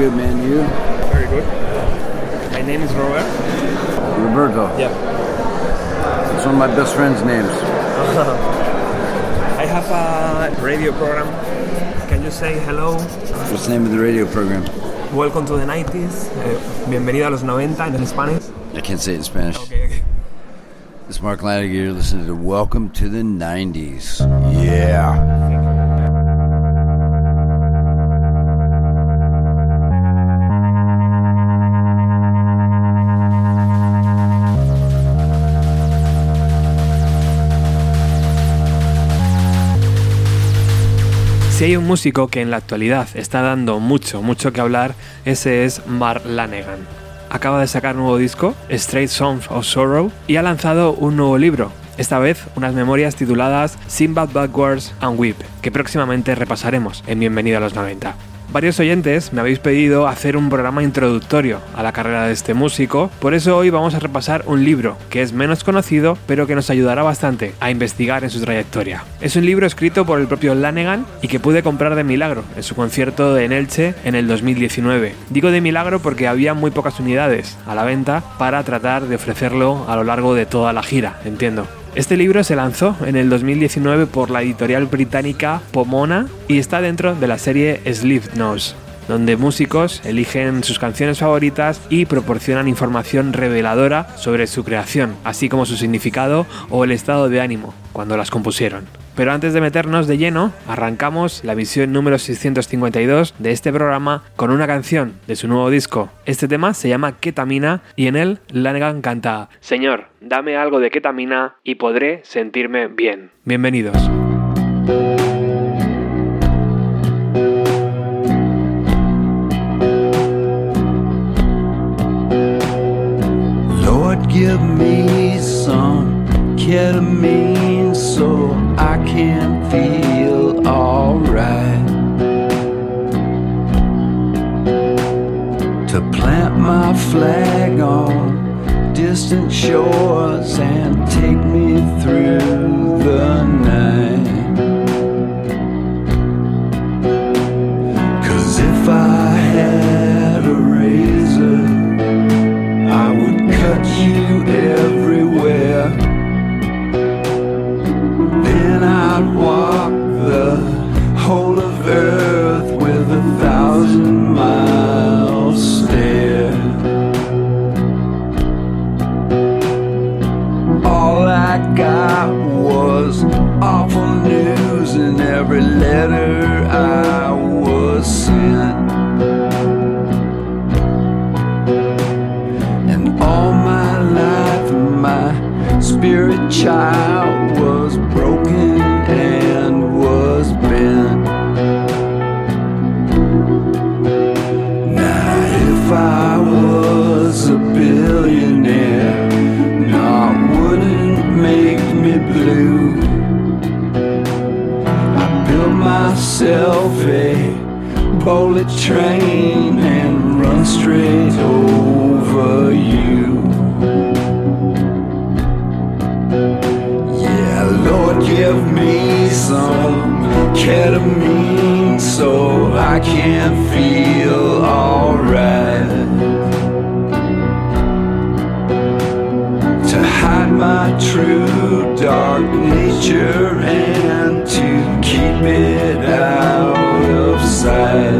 good, man. You? Very good. My name is Robert. Roberto. Yeah. It's one of my best friends' names. I have a radio program. Can you say hello? What's the name of the radio program? Welcome to the 90s. Eh, bienvenido a los 90 en Spanish. I can't say it in Spanish. Okay, okay. This is Mark Lanigan. You're listening to Welcome to the 90s. Yeah. Si hay un músico que en la actualidad está dando mucho, mucho que hablar, ese es Mark Lanegan. Acaba de sacar un nuevo disco, Straight Songs of Sorrow, y ha lanzado un nuevo libro, esta vez unas memorias tituladas Sinbad Backwards and Whip, que próximamente repasaremos en Bienvenido a los 90. Varios oyentes me habéis pedido hacer un programa introductorio a la carrera de este músico, por eso hoy vamos a repasar un libro que es menos conocido, pero que nos ayudará bastante a investigar en su trayectoria. Es un libro escrito por el propio Lanegan y que pude comprar de milagro en su concierto en Elche en el 2019. Digo de milagro porque había muy pocas unidades a la venta para tratar de ofrecerlo a lo largo de toda la gira, entiendo. Este libro se lanzó en el 2019 por la editorial británica Pomona y está dentro de la serie Sleep Nose, donde músicos eligen sus canciones favoritas y proporcionan información reveladora sobre su creación, así como su significado o el estado de ánimo cuando las compusieron. Pero antes de meternos de lleno, arrancamos la visión número 652 de este programa con una canción de su nuevo disco. Este tema se llama Ketamina y en él Lanegan canta Señor, dame algo de ketamina y podré sentirme bien. Bienvenidos. Give me some ketamine can feel alright. To plant my flag on distant shores and take me through the night. Cause if I had a razor, I would cut you everywhere. Letter I was sent. And all my life, my spirit child a bullet train and run straight over you. Yeah, Lord, give me some ketamine so I can feel alright. To hide my true dark nature keep it out of sight.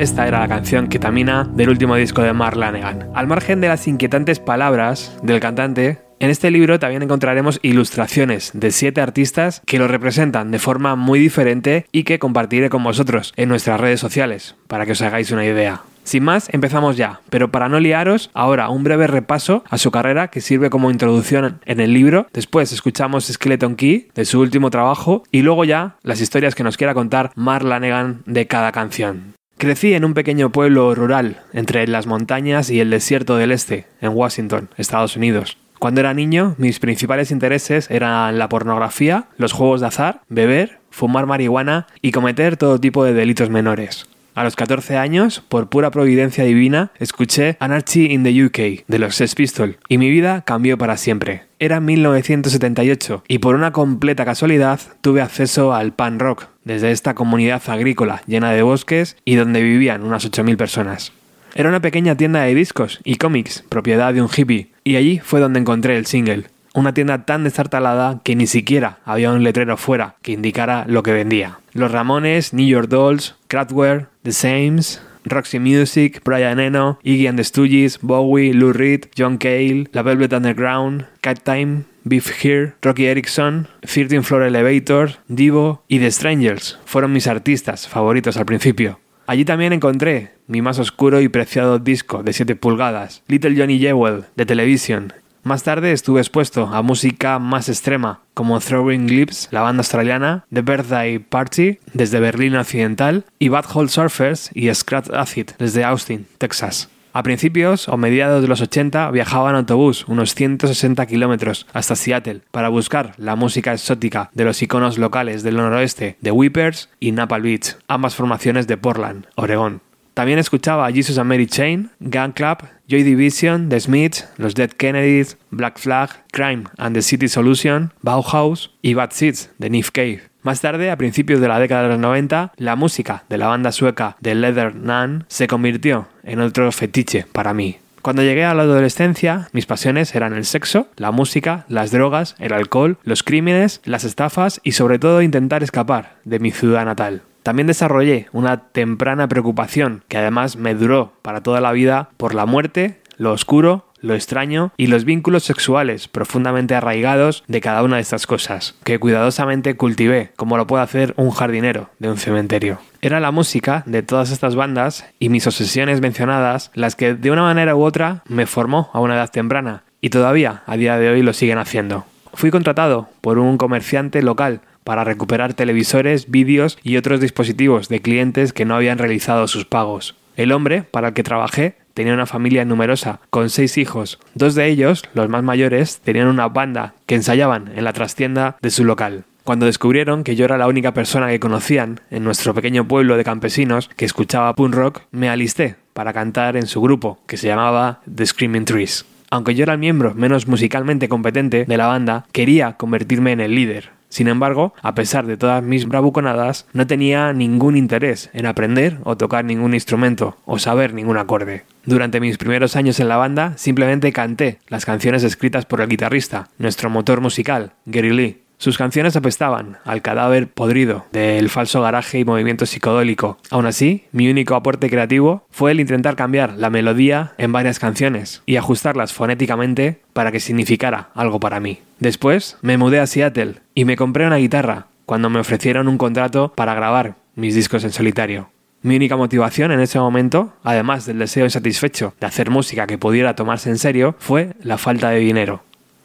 Esta era la canción Ketamina del último disco de Mark Lanegan. Al margen de las inquietantes palabras del cantante, en este libro también encontraremos ilustraciones de siete artistas que lo representan de forma muy diferente y que compartiré con vosotros en nuestras redes sociales para que os hagáis una idea. Sin más, empezamos ya, pero para no liaros, ahora un breve repaso a su carrera que sirve como introducción en el libro, después escuchamos Skeleton Key de su último trabajo y luego ya las historias que nos quiera contar Mark Lanegan de cada canción. Crecí en un pequeño pueblo rural, entre las montañas y el desierto del este, en Washington, Estados Unidos. Cuando era niño, mis principales intereses eran la pornografía, los juegos de azar, beber, fumar marihuana y cometer todo tipo de delitos menores. A los 14 años, por pura providencia divina, escuché Anarchy in the UK de los Sex Pistols y mi vida cambió para siempre. Era 1978 y por una completa casualidad tuve acceso al pan rock desde esta comunidad agrícola llena de bosques y donde vivían unas 8.000 personas. Era una pequeña tienda de discos y cómics, propiedad de un hippie, y allí fue donde encontré el single. Una tienda tan destartalada que ni siquiera había un letrero fuera que indicara lo que vendía. Los Ramones, New York Dolls, Kraftwerk, The Sames, Roxy Music, Brian Eno, Iggy and the Stooges, Bowie, Lou Reed, John Cale, La Velvet Underground, Cat Time, Beef Here, Rocky Erickson, 13 Floor Elevator, Divo y The Strangers fueron mis artistas favoritos al principio. Allí también encontré mi más oscuro y preciado disco de 7 pulgadas, Little Johnny Jewel, de Television, más tarde estuve expuesto a música más extrema, como Throwing Lips, la banda australiana, The Birthday Party, desde Berlín Occidental, y Bad Hole Surfers y Scratch Acid, desde Austin, Texas. A principios o mediados de los 80 viajaba en autobús unos 160 kilómetros hasta Seattle para buscar la música exótica de los iconos locales del noroeste, The Whippers y Napalm Beach, ambas formaciones de Portland, Oregón. También escuchaba a Jesus and Mary Chain, Gun Club, Joy Division, The Smiths, Los Dead Kennedys, Black Flag, Crime and the City Solution, Bauhaus y Bad Seeds de Nick Cave. Más tarde, a principios de la década de los 90, la música de la banda sueca The Leather Nun se convirtió en otro fetiche para mí. Cuando llegué a la adolescencia, mis pasiones eran el sexo, la música, las drogas, el alcohol, los crímenes, las estafas y sobre todo intentar escapar de mi ciudad natal. También desarrollé una temprana preocupación que además me duró para toda la vida por la muerte, lo oscuro, lo extraño y los vínculos sexuales profundamente arraigados de cada una de estas cosas, que cuidadosamente cultivé, como lo puede hacer un jardinero de un cementerio. Era la música de todas estas bandas y mis obsesiones mencionadas las que de una manera u otra me formó a una edad temprana y todavía a día de hoy lo siguen haciendo. Fui contratado por un comerciante local para recuperar televisores, vídeos y otros dispositivos de clientes que no habían realizado sus pagos. El hombre para el que trabajé tenía una familia numerosa, con seis hijos. Dos de ellos, los más mayores, tenían una banda que ensayaban en la trastienda de su local. Cuando descubrieron que yo era la única persona que conocían en nuestro pequeño pueblo de campesinos que escuchaba punk rock, me alisté para cantar en su grupo, que se llamaba The Screaming Trees. Aunque yo era el miembro menos musicalmente competente de la banda, quería convertirme en el líder. Sin embargo, a pesar de todas mis bravuconadas, no tenía ningún interés en aprender o tocar ningún instrumento o saber ningún acorde. Durante mis primeros años en la banda, simplemente canté las canciones escritas por el guitarrista, nuestro motor musical, Gary Lee. Sus canciones apestaban al cadáver podrido del falso garaje y movimiento psicodélico. Aún así, mi único aporte creativo fue el intentar cambiar la melodía en varias canciones y ajustarlas fonéticamente para que significara algo para mí. Después me mudé a Seattle y me compré una guitarra cuando me ofrecieron un contrato para grabar mis discos en solitario. Mi única motivación en ese momento, además del deseo insatisfecho de hacer música que pudiera tomarse en serio, fue la falta de dinero.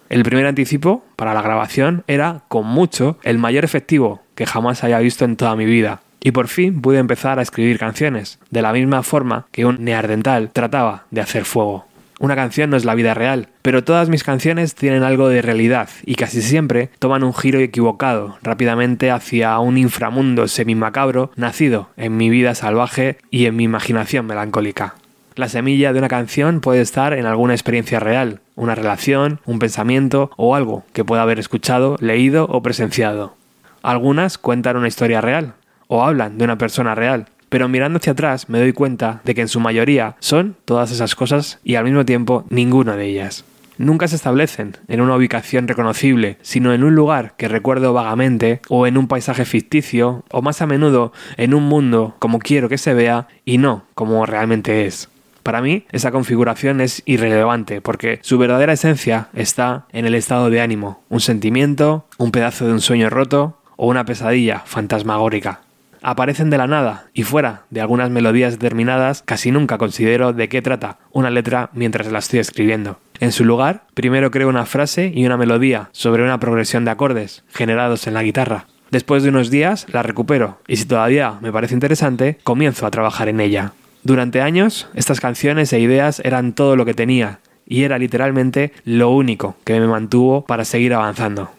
El primer anticipo para la grabación era, con mucho, el mayor efectivo que jamás haya visto en toda mi vida. Y por fin pude empezar a escribir canciones, de la misma forma que un neardental trataba de hacer fuego. Una canción no es la vida real, pero todas mis canciones tienen algo de realidad y casi siempre toman un giro equivocado rápidamente hacia un inframundo semimacabro nacido en mi vida salvaje y en mi imaginación melancólica. La semilla de una canción puede estar en alguna experiencia real, una relación, un pensamiento o algo que pueda haber escuchado, leído o presenciado. Algunas cuentan una historia real o hablan de una persona real, pero mirando hacia atrás me doy cuenta de que en su mayoría son todas esas cosas y al mismo tiempo ninguna de ellas. Nunca se establecen en una ubicación reconocible, sino en un lugar que recuerdo vagamente, o en un paisaje ficticio, o más a menudo en un mundo como quiero que se vea y no como realmente es. Para mí, esa configuración es irrelevante porque su verdadera esencia está en el estado de ánimo, un sentimiento, un pedazo de un sueño roto o una pesadilla fantasmagórica. Aparecen de la nada y fuera de algunas melodías determinadas, casi nunca considero de qué trata una letra mientras la estoy escribiendo. En su lugar, primero creo una frase y una melodía sobre una progresión de acordes generados en la guitarra. Después de unos días la recupero y si todavía me parece interesante, comienzo a trabajar en ella. Durante años, estas canciones e ideas eran todo lo que tenía y era literalmente lo único que me mantuvo para seguir avanzando.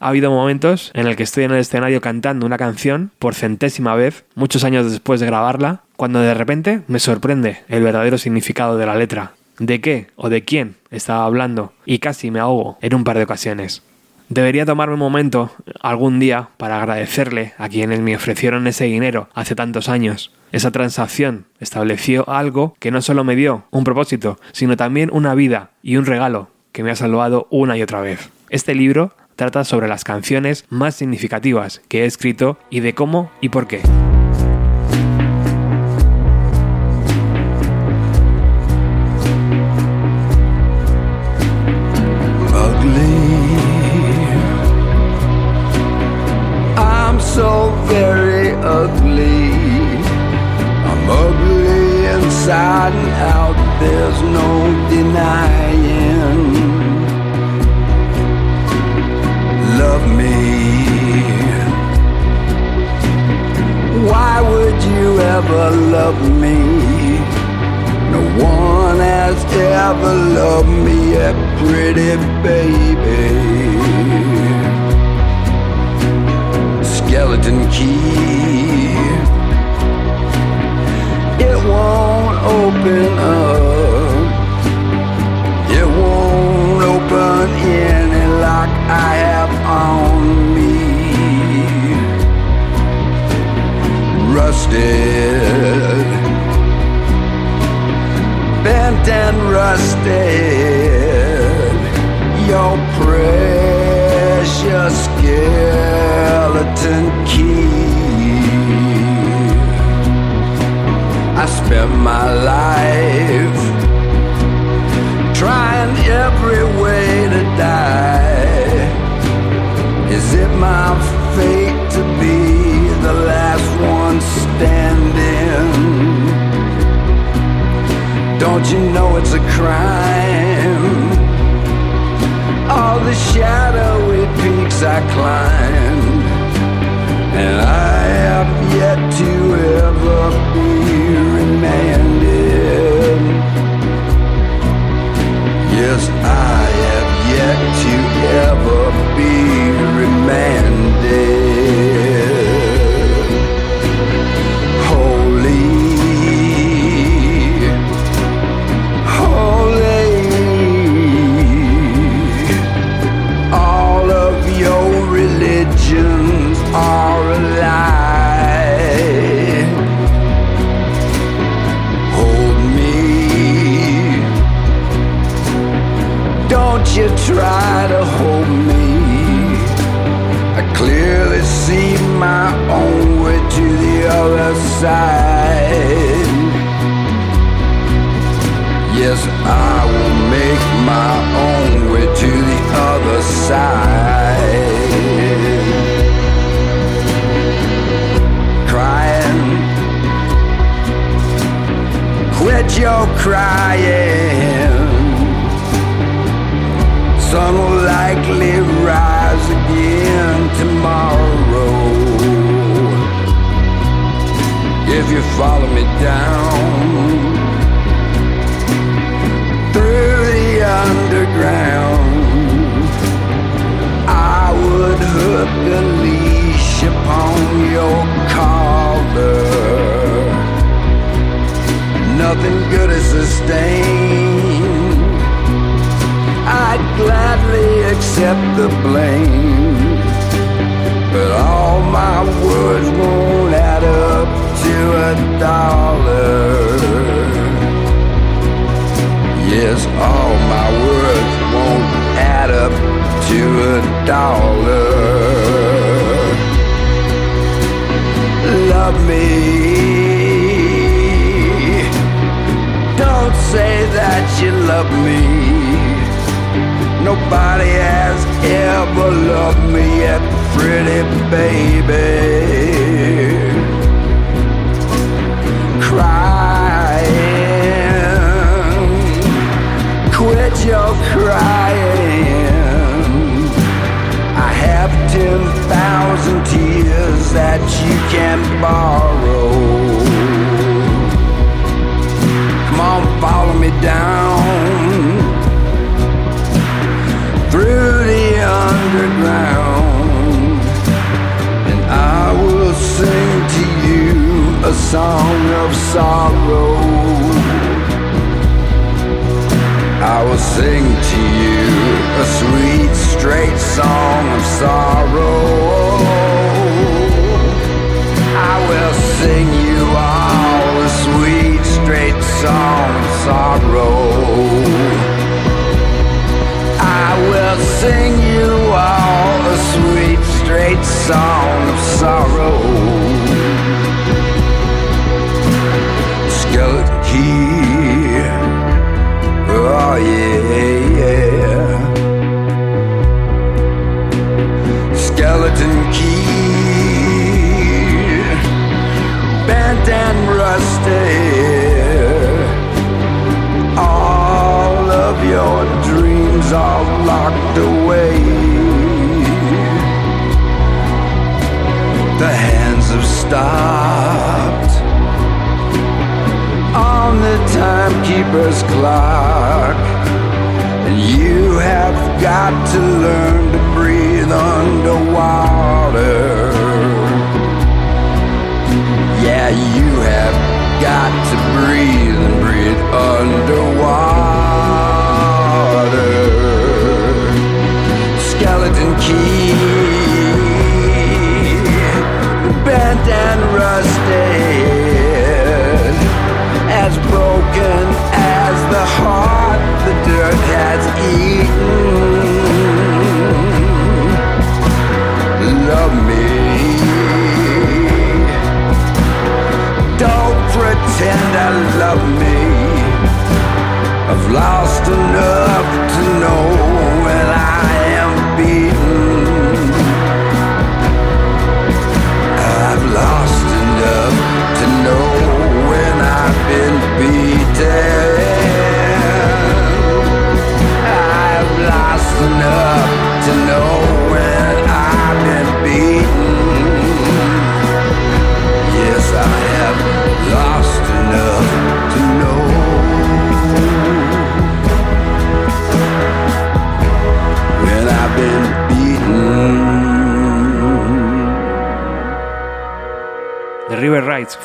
Ha habido momentos en el que estoy en el escenario cantando una canción por centésima vez, muchos años después de grabarla, cuando de repente me sorprende el verdadero significado de la letra, de qué o de quién estaba hablando, y casi me ahogo en un par de ocasiones. Debería tomarme un momento algún día para agradecerle a quienes me ofrecieron ese dinero hace tantos años. Esa transacción estableció algo que no solo me dio un propósito, sino también una vida y un regalo que me ha salvado una y otra vez. Este libro trata sobre las canciones más significativas que he escrito y de cómo y por qué. Denying. Love me. Why would you ever love me? No one has ever loved me, a pretty baby. Skeleton key it won't open up. I have on me. Rusted, bent and rusted. Your precious skeleton key. I spent my life trying every way my fate to be the last one standing? Don't you know it's a crime? All the shadowy peaks I climbed, and I have yet to ever be remanded. Yes, I have yet to ever be side. Yes, I will make my own way to the other side. Crying quit your crying. Sun will likely rise again tomorrow. If you follow me down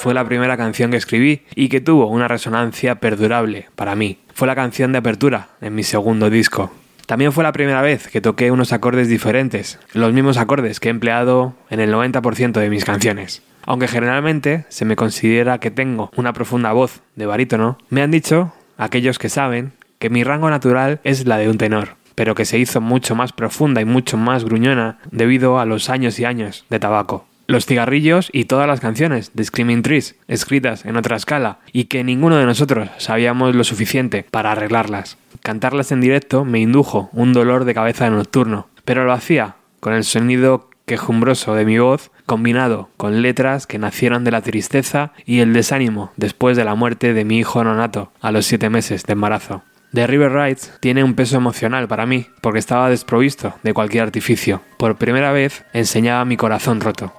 fue la primera canción que escribí y que tuvo una resonancia perdurable para mí. Fue la canción de apertura en mi segundo disco. También fue la primera vez que toqué unos acordes diferentes, los mismos acordes que he empleado en el 90% de mis canciones. Aunque generalmente se me considera que tengo una profunda voz de barítono, me han dicho, aquellos que saben, que mi rango natural es la de un tenor, pero que se hizo mucho más profunda y mucho más gruñona debido a los años y años de tabaco. Los cigarrillos y todas las canciones de Screaming Trees, escritas en otra escala, y que ninguno de nosotros sabíamos lo suficiente para arreglarlas. Cantarlas en directo me indujo un dolor de cabeza nocturno, pero lo hacía con el sonido quejumbroso de mi voz, combinado con letras que nacieron de la tristeza y el desánimo después de la muerte de mi hijo nonato a los siete meses de embarazo. The River Rides tiene un peso emocional para mí, porque estaba desprovisto de cualquier artificio. Por primera vez enseñaba mi corazón roto.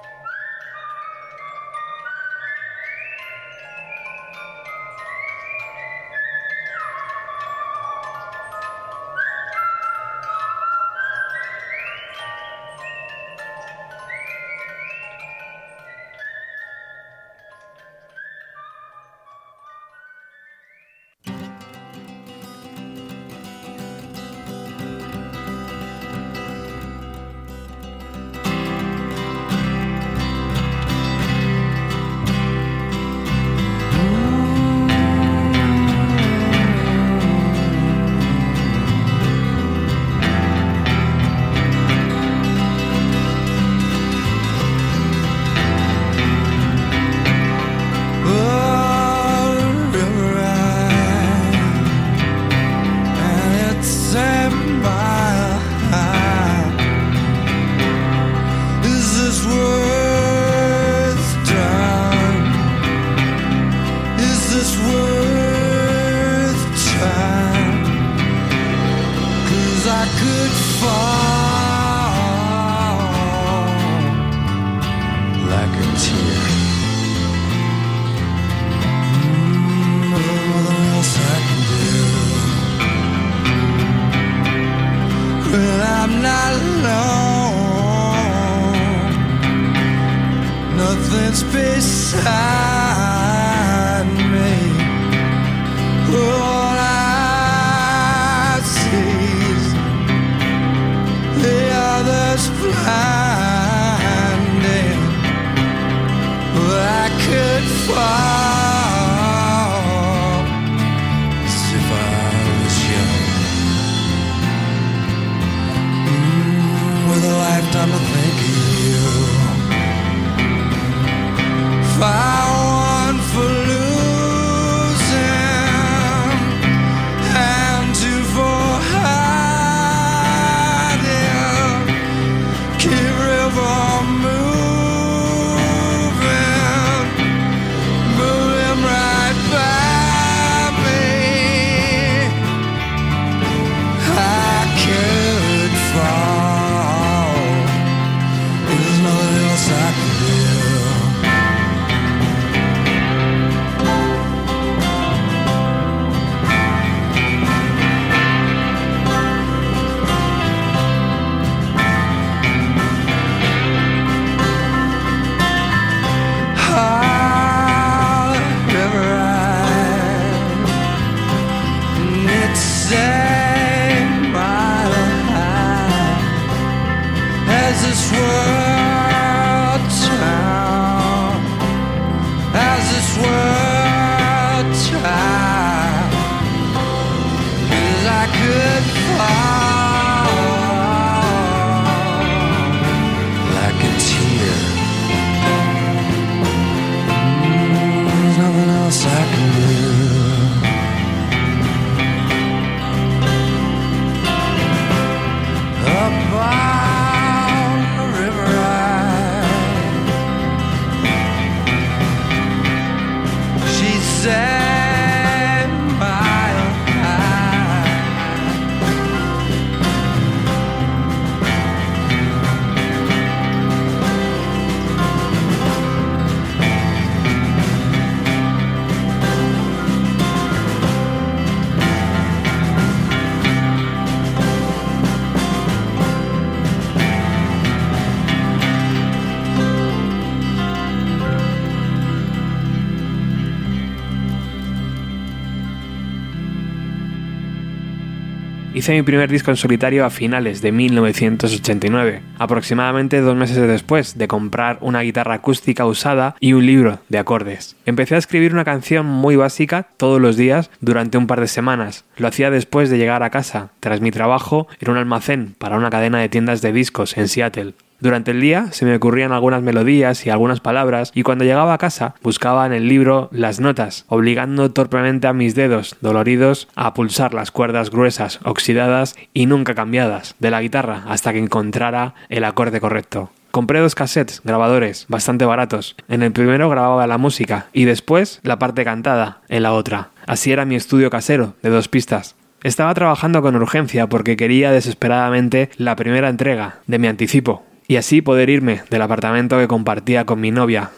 Hice mi primer disco en solitario a finales de 1989, aproximadamente dos meses después de comprar una guitarra acústica usada y un libro de acordes. Empecé a escribir una canción muy básica todos los días durante un par de semanas. Lo hacía después de llegar a casa, tras mi trabajo en un almacén para una cadena de tiendas de discos en Seattle. Durante el día se me ocurrían algunas melodías y algunas palabras y cuando llegaba a casa buscaba en el libro las notas, obligando torpemente a mis dedos doloridos a pulsar las cuerdas gruesas, oxidadas y nunca cambiadas de la guitarra hasta que encontrara el acorde correcto. Compré dos cassettes grabadores bastante baratos. En el primero grababa la música y después la parte cantada en la otra. Así era mi estudio casero de dos pistas. Estaba trabajando con urgencia porque quería desesperadamente la primera entrega de mi anticipo, y así poder irme del apartamento que compartía con mi novia.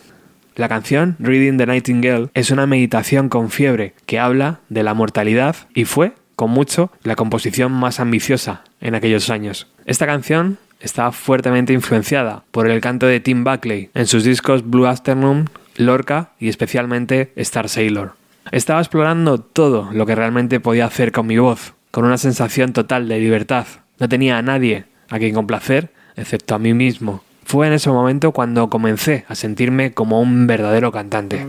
La canción Reading the Nightingale es una meditación con fiebre que habla de la mortalidad y fue, con mucho, la composición más ambiciosa en aquellos años. Esta canción está fuertemente influenciada por el canto de Tim Buckley en sus discos Blue Afternoon, Lorca y especialmente Star Sailor. Estaba explorando todo lo que realmente podía hacer con mi voz, con una sensación total de libertad. No tenía a nadie a quien complacer excepto a mí mismo. Fue en ese momento cuando comencé a sentirme como un verdadero cantante.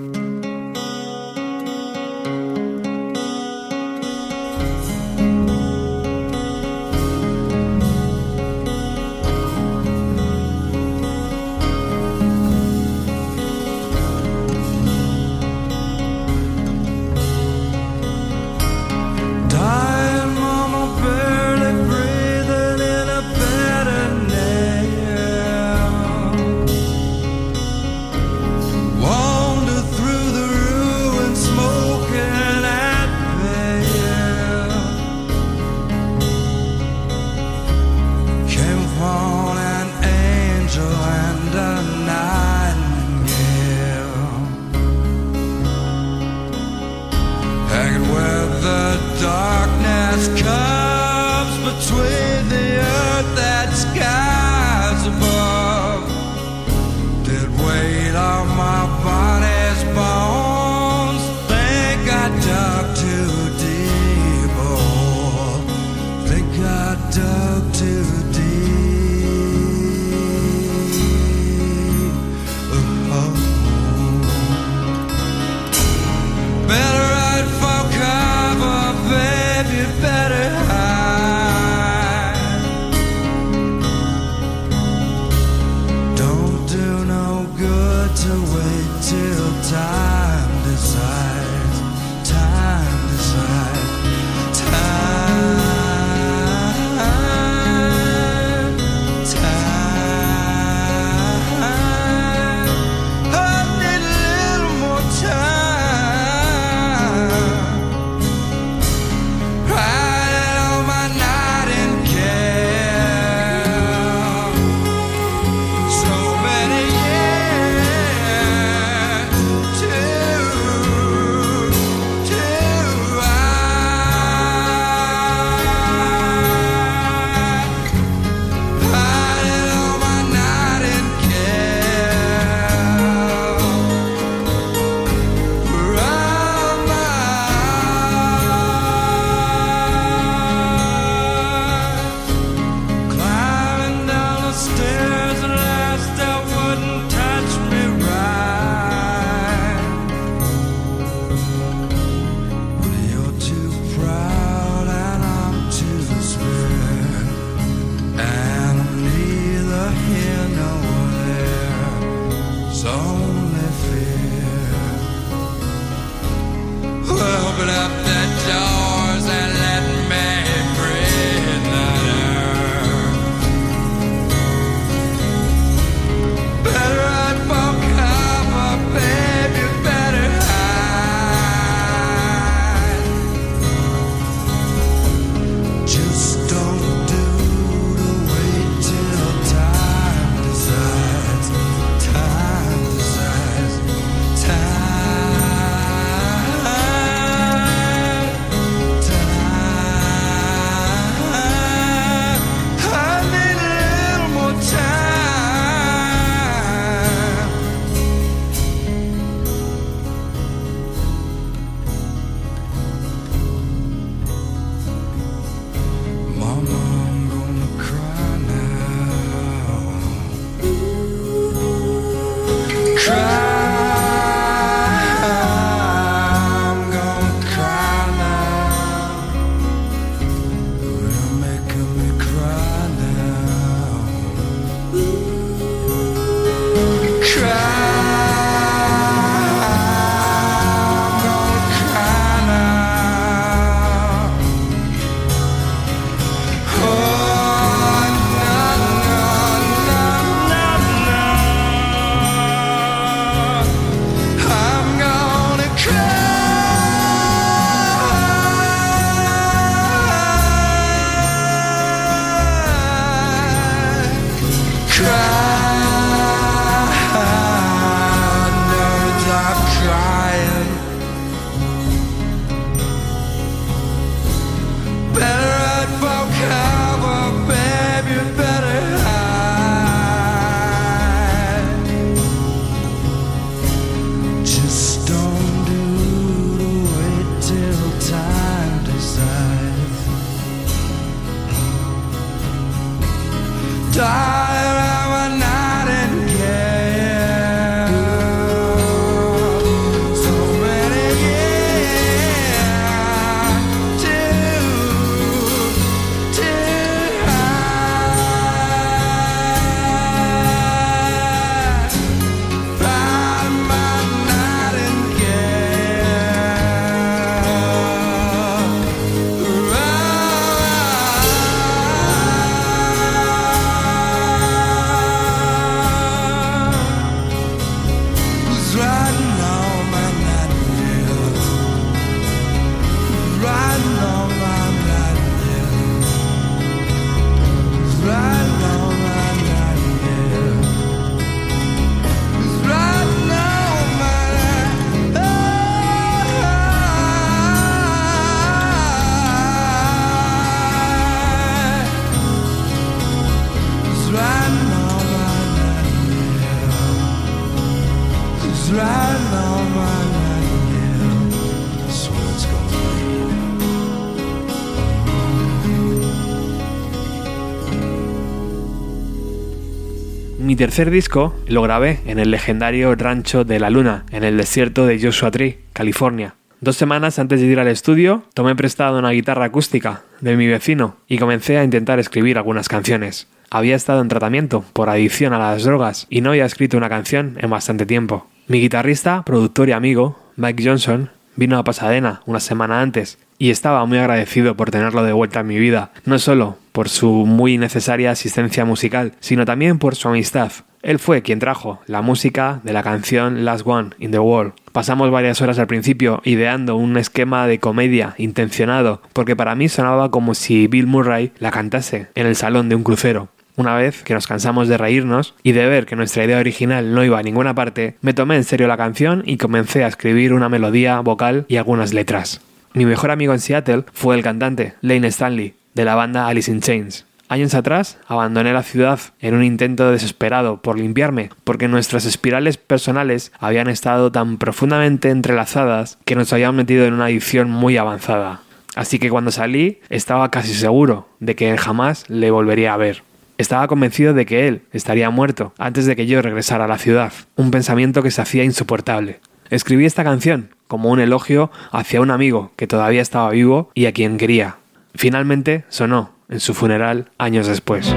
Tercer disco lo grabé en el legendario Rancho de la Luna, en el desierto de Joshua Tree, California. Dos semanas antes de ir al estudio, tomé prestado una guitarra acústica de mi vecino y comencé a intentar escribir algunas canciones. Había estado en tratamiento por adicción a las drogas y no había escrito una canción en bastante tiempo. Mi guitarrista, productor y amigo, Mike Johnson, vino a Pasadena una semana antes y estaba muy agradecido por tenerlo de vuelta en mi vida, no solo por su muy necesaria asistencia musical, sino también por su amistad. Él fue quien trajo la música de la canción Last One in the World. Pasamos varias horas al principio ideando un esquema de comedia intencionado, porque para mí sonaba como si Bill Murray la cantase en el salón de un crucero. Una vez que nos cansamos de reírnos y de ver que nuestra idea original no iba a ninguna parte, me tomé en serio la canción y comencé a escribir una melodía vocal y algunas letras. Mi mejor amigo en Seattle fue el cantante Lane Stanley, de la banda Alice in Chains. Años atrás abandoné la ciudad en un intento desesperado por limpiarme, porque nuestras espirales personales habían estado tan profundamente entrelazadas que nos habían metido en una adicción muy avanzada. Así que cuando salí estaba casi seguro de que jamás le volvería a ver. Estaba convencido de que él estaría muerto antes de que yo regresara a la ciudad, un pensamiento que se hacía insoportable. Escribí esta canción como un elogio hacia un amigo que todavía estaba vivo y a quien quería. Finalmente sonó en su funeral años después.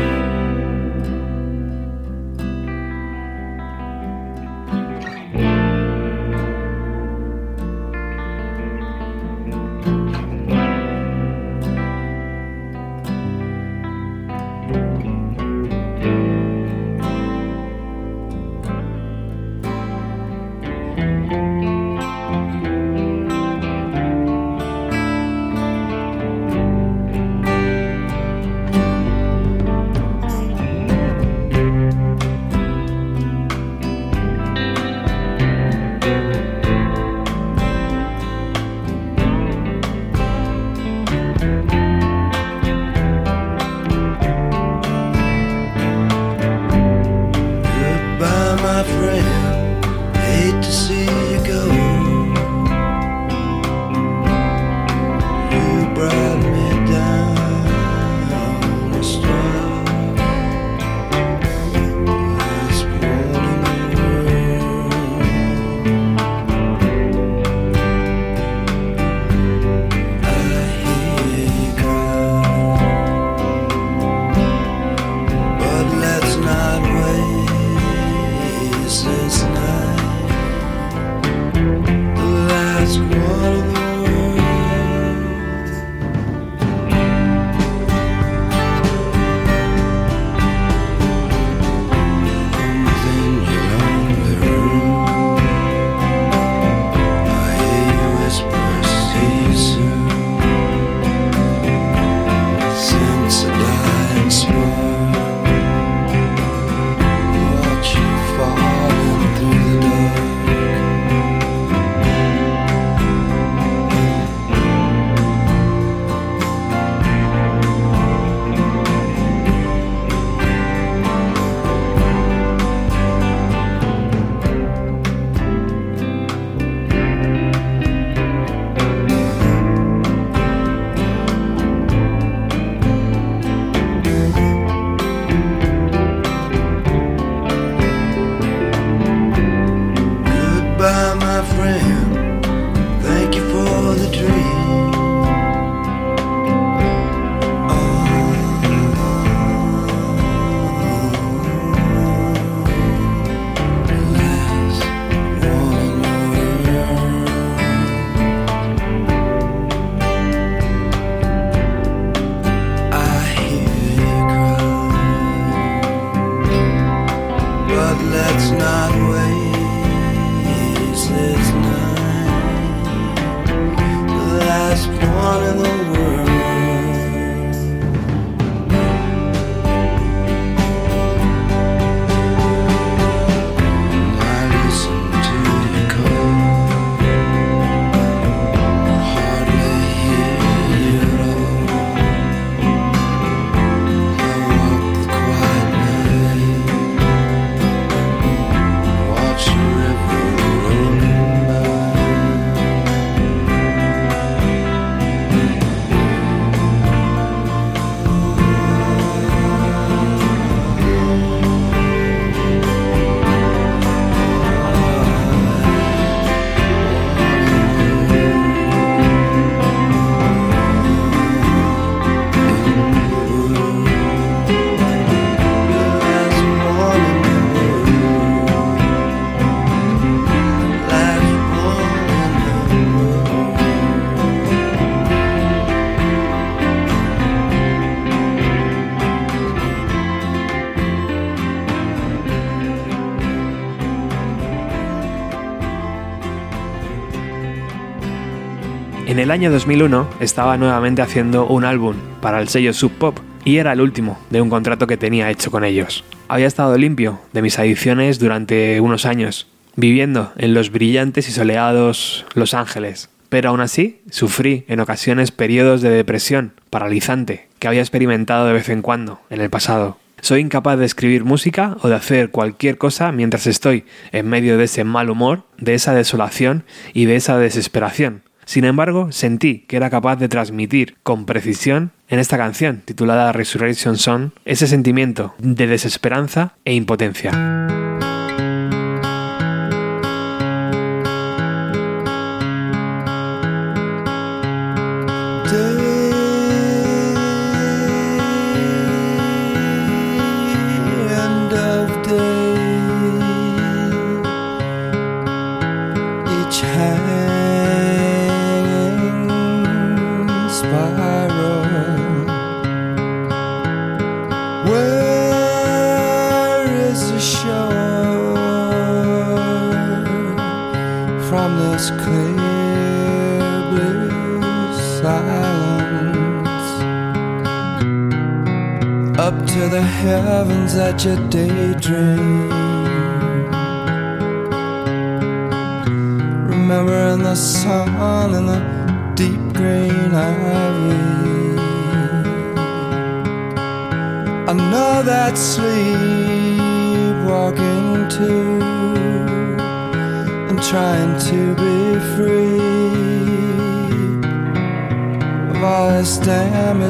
En el año 2001 estaba nuevamente haciendo un álbum para el sello Sub Pop y era el último de un contrato que tenía hecho con ellos. Había estado limpio de mis adicciones durante unos años, viviendo en los brillantes y soleados Los Ángeles, pero aún así sufrí en ocasiones periodos de depresión paralizante que había experimentado de vez en cuando en el pasado. Soy incapaz de escribir música o de hacer cualquier cosa mientras estoy en medio de ese mal humor, de esa desolación y de esa desesperación. Sin embargo, sentí que era capaz de transmitir con precisión en esta canción titulada Resurrection Song ese sentimiento de desesperanza e impotencia.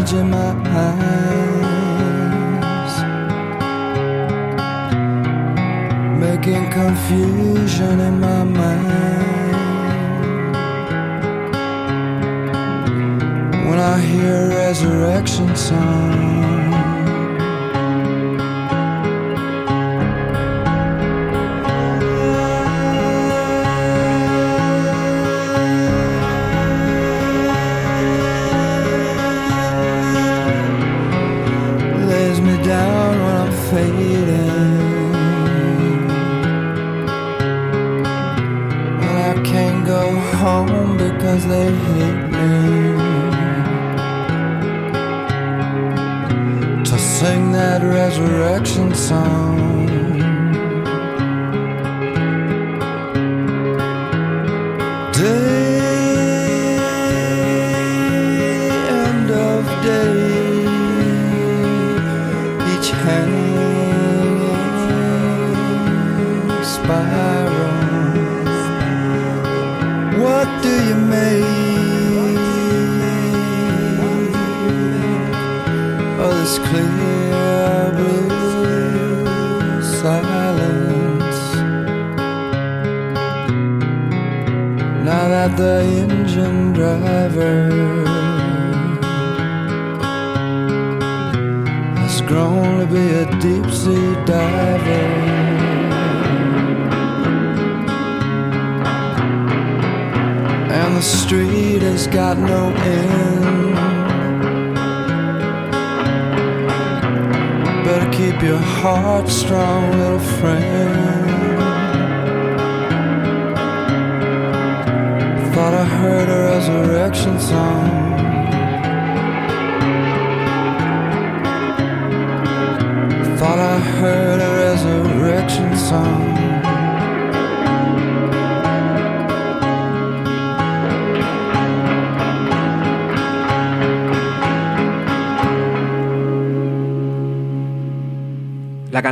Damage in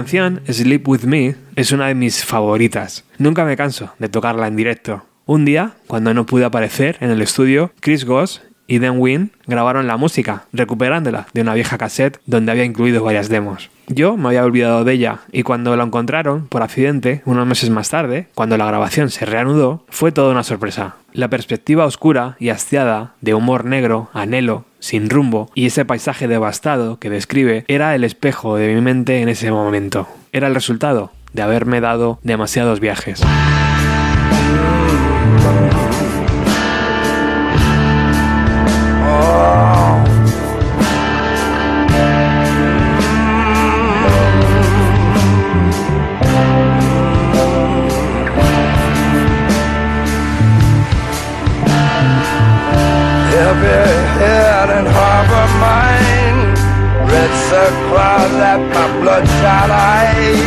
canción Sleep With Me es una de mis favoritas. Nunca me canso de tocarla en directo. Un día, cuando no pude aparecer en el estudio, Chris Goss y Dan Wynn grabaron la música, recuperándola de una vieja cassette donde había incluido varias demos. Yo me había olvidado de ella y cuando la encontraron, por accidente, unos meses más tarde, cuando la grabación se reanudó, fue toda una sorpresa. La perspectiva oscura y hastiada, de humor negro, anhelo, sin rumbo, y ese paisaje devastado que describe era el espejo de mi mente en ese momento. Era el resultado de haberme dado demasiados viajes. Sackcloth at my bloodshot eyes.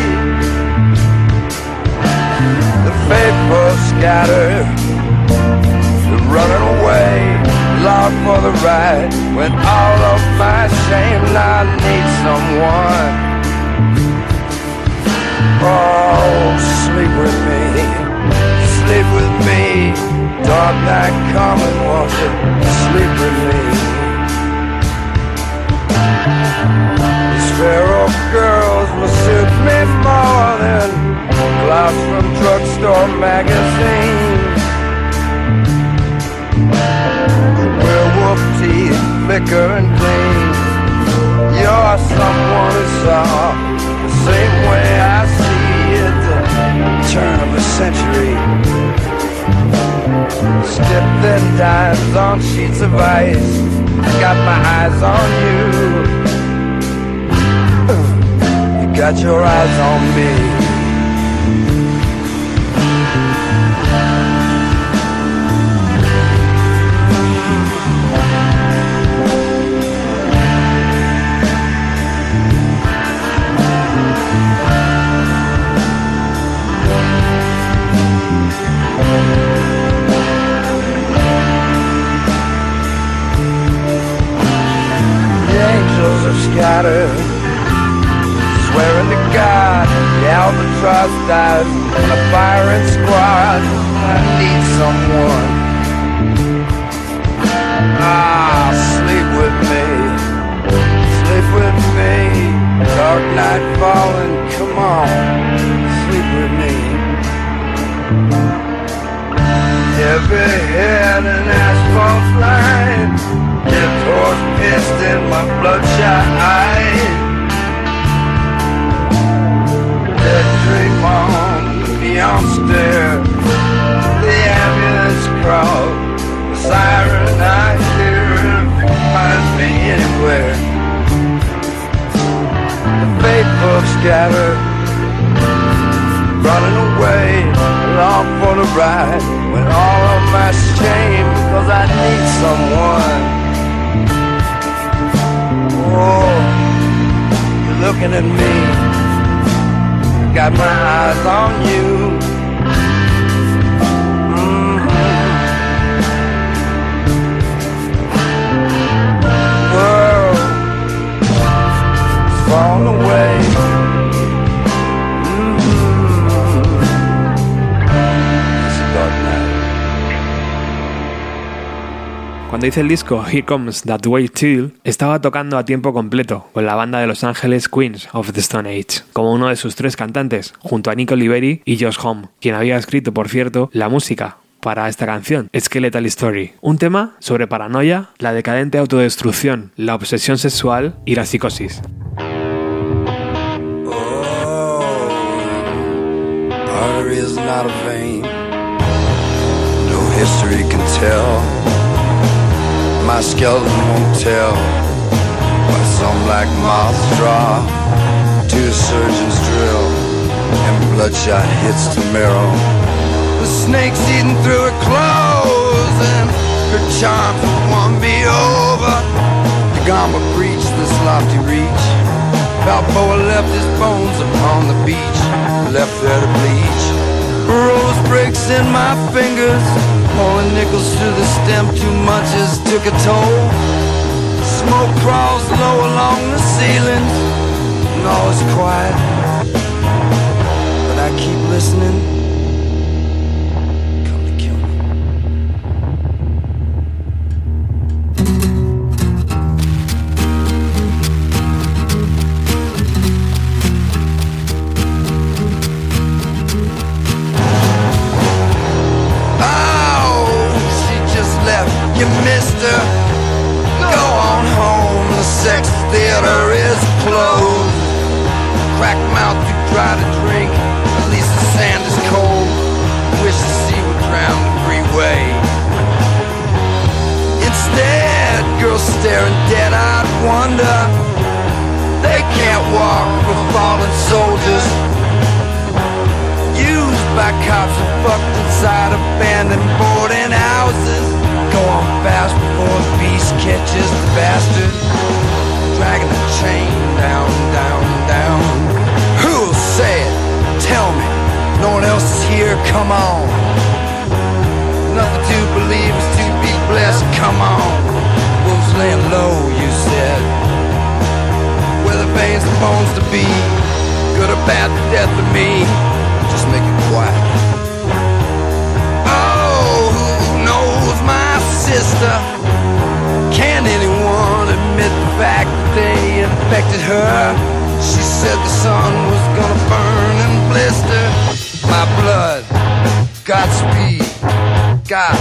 The faithful scattered, they're running away, long for the ride. When all of my shame, I need someone. Oh, sleep with me, sleep with me. Dark night coming, won't sleep with me? These feral girls will suit me more than glass from drugstore magazines. Werewolf teeth flicker and gleam. You're someone who saw the same way I see it. The turn of a century. Step then dives on sheets of ice. I got my eyes on you. You got your eyes on me. Are scattered, swearing to God. The albatross dies in a firing squad. I need someone. Ah, sleep with me, sleep with me. Dark night falling, come on, sleep with me. Heavy head and asphalt line. Dead pissed in my bloodshot eyes. Dead dream on the neon. The ambulance crowd. The siren I hear finds me anywhere. The faithful scattered running away, long for the ride. When all of my shame, cause I need someone. Oh, you're looking at me. Got my eyes on you. Mhm. World falling away. Cuando hice el disco Here Comes That Way Till, estaba tocando a tiempo completo con la banda de Los Ángeles Queens of the Stone Age, como uno de sus tres cantantes, junto a Nico Oliveri y Josh Home, quien había escrito, por cierto, la música para esta canción, Skeletal Story, un tema sobre paranoia, la decadente autodestrucción, la obsesión sexual y la psicosis. Oh. My skeleton won't tell. But some like moths draw to a surgeon's drill, and bloodshot hits the marrow. The snake's eating through her clothes, and her charms won't be over. The Gamba breached this lofty reach. Balboa left his bones upon the beach, left there to bleach. Rose breaks in my fingers, pulling nickels through the stem. Too much has took a toll. Smoke crawls low along the ceilings, and all is quiet. But I keep listening. Her. Go on home. The sex theater is closed. Crack mouth, you try to drink. At least the sand is cold. Wish the sea would drown the freeway. Instead, girls staring dead-eyed wonder. They can't walk for fallen soldiers used by cops and fucked inside abandoned boarding houses. So I'm fast before the beast catches the bastard. Dragging the chain down, down, down. Who'll say it? Tell me. No one else is here, come on. Nothing to believe is to be blessed, come on. Wolves laying low, you said. Where the veins and bones to be. Good or bad, the death of me. Just make it quiet. Sister? Can anyone admit the fact that they infected her? She said the sun was gonna burn and blister my blood. Godspeed. God,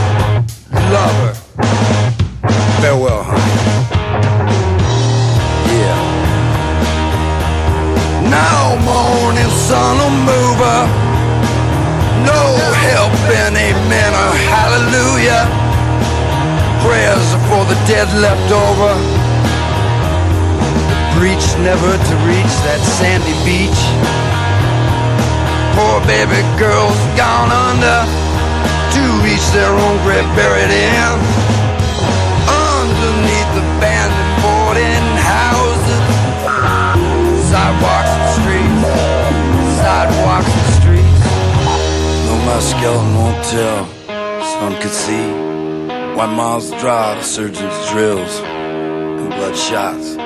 love her. Farewell, honey. Yeah. No morning sun will move her. No help and amen or hallelujah. Prayers are for the dead left over. The breach never to reach that sandy beach. Poor baby girls gone under to reach their own grave buried in. Underneath the abandoned boarding houses, sidewalks and streets, sidewalks and streets. No, my skeleton won't tell. Some could see. Why miles dry the surgeon's drills and blood shots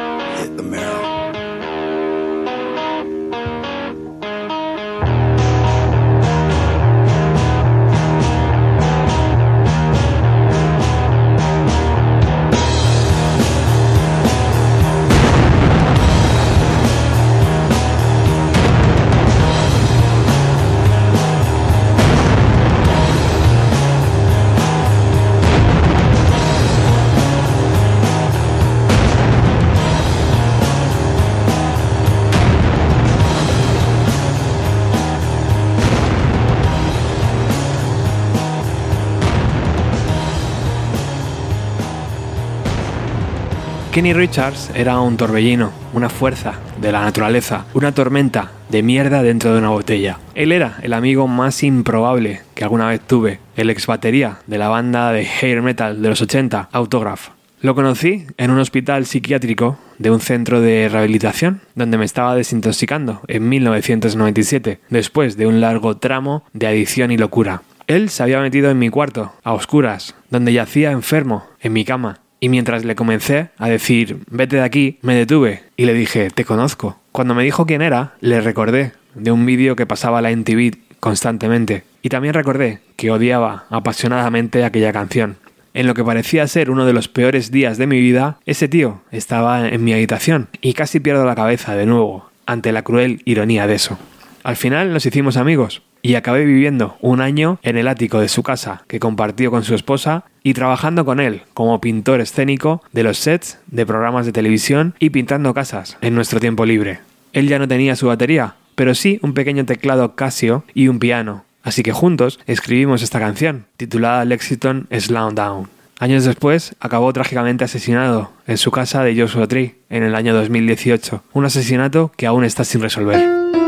Kenny Richards era un torbellino, una fuerza de la naturaleza, una tormenta de mierda dentro de una botella. Él era el amigo más improbable que alguna vez tuve, el ex batería de la banda de hair metal de los 80, Autograph. Lo conocí en un hospital psiquiátrico de un centro de rehabilitación donde me estaba desintoxicando en 1997, después de un largo tramo de adicción y locura. Él se había metido en mi cuarto, a oscuras, donde yacía enfermo, en mi cama, y mientras le comencé a decir, vete de aquí, me detuve y le dije, te conozco. Cuando me dijo quién era, le recordé de un vídeo que pasaba la MTV constantemente. Y también recordé que odiaba apasionadamente aquella canción. En lo que parecía ser uno de los peores días de mi vida, ese tío estaba en mi habitación y casi pierdo la cabeza de nuevo ante la cruel ironía de eso. Al final nos hicimos amigos y acabé viviendo un año en el ático de su casa que compartió con su esposa y trabajando con él como pintor escénico de los sets de programas de televisión y pintando casas en nuestro tiempo libre. Él ya no tenía su batería, pero sí un pequeño teclado Casio y un piano, así que juntos escribimos esta canción, titulada Lexington Slow Down. Años después, acabó trágicamente asesinado en su casa de Joshua Tree en el año 2018, un asesinato que aún está sin resolver.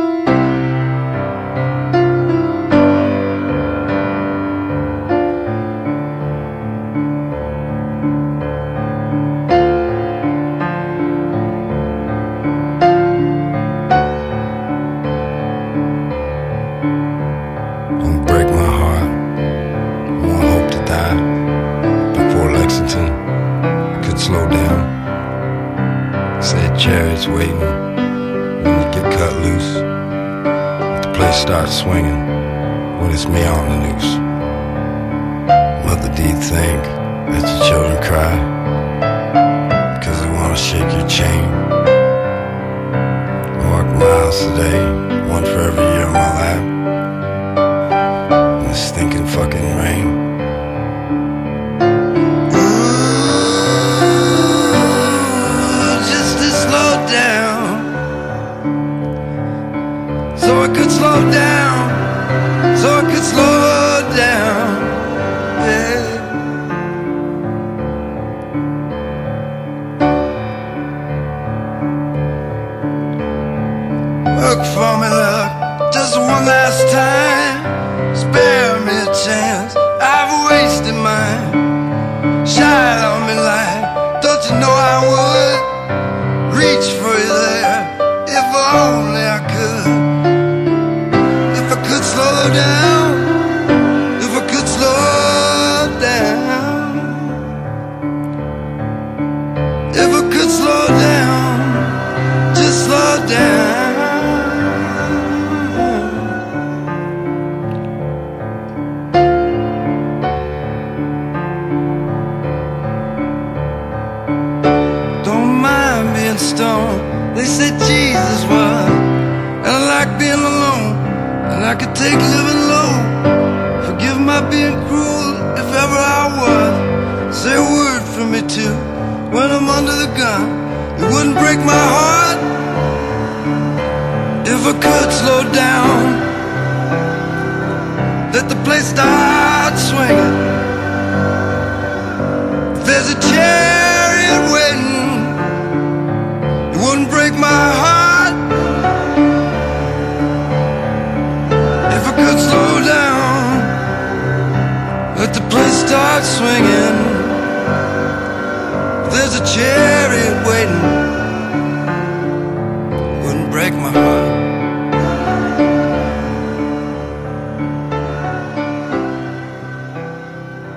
Miles today, one for every year of my life swinging. Waiting.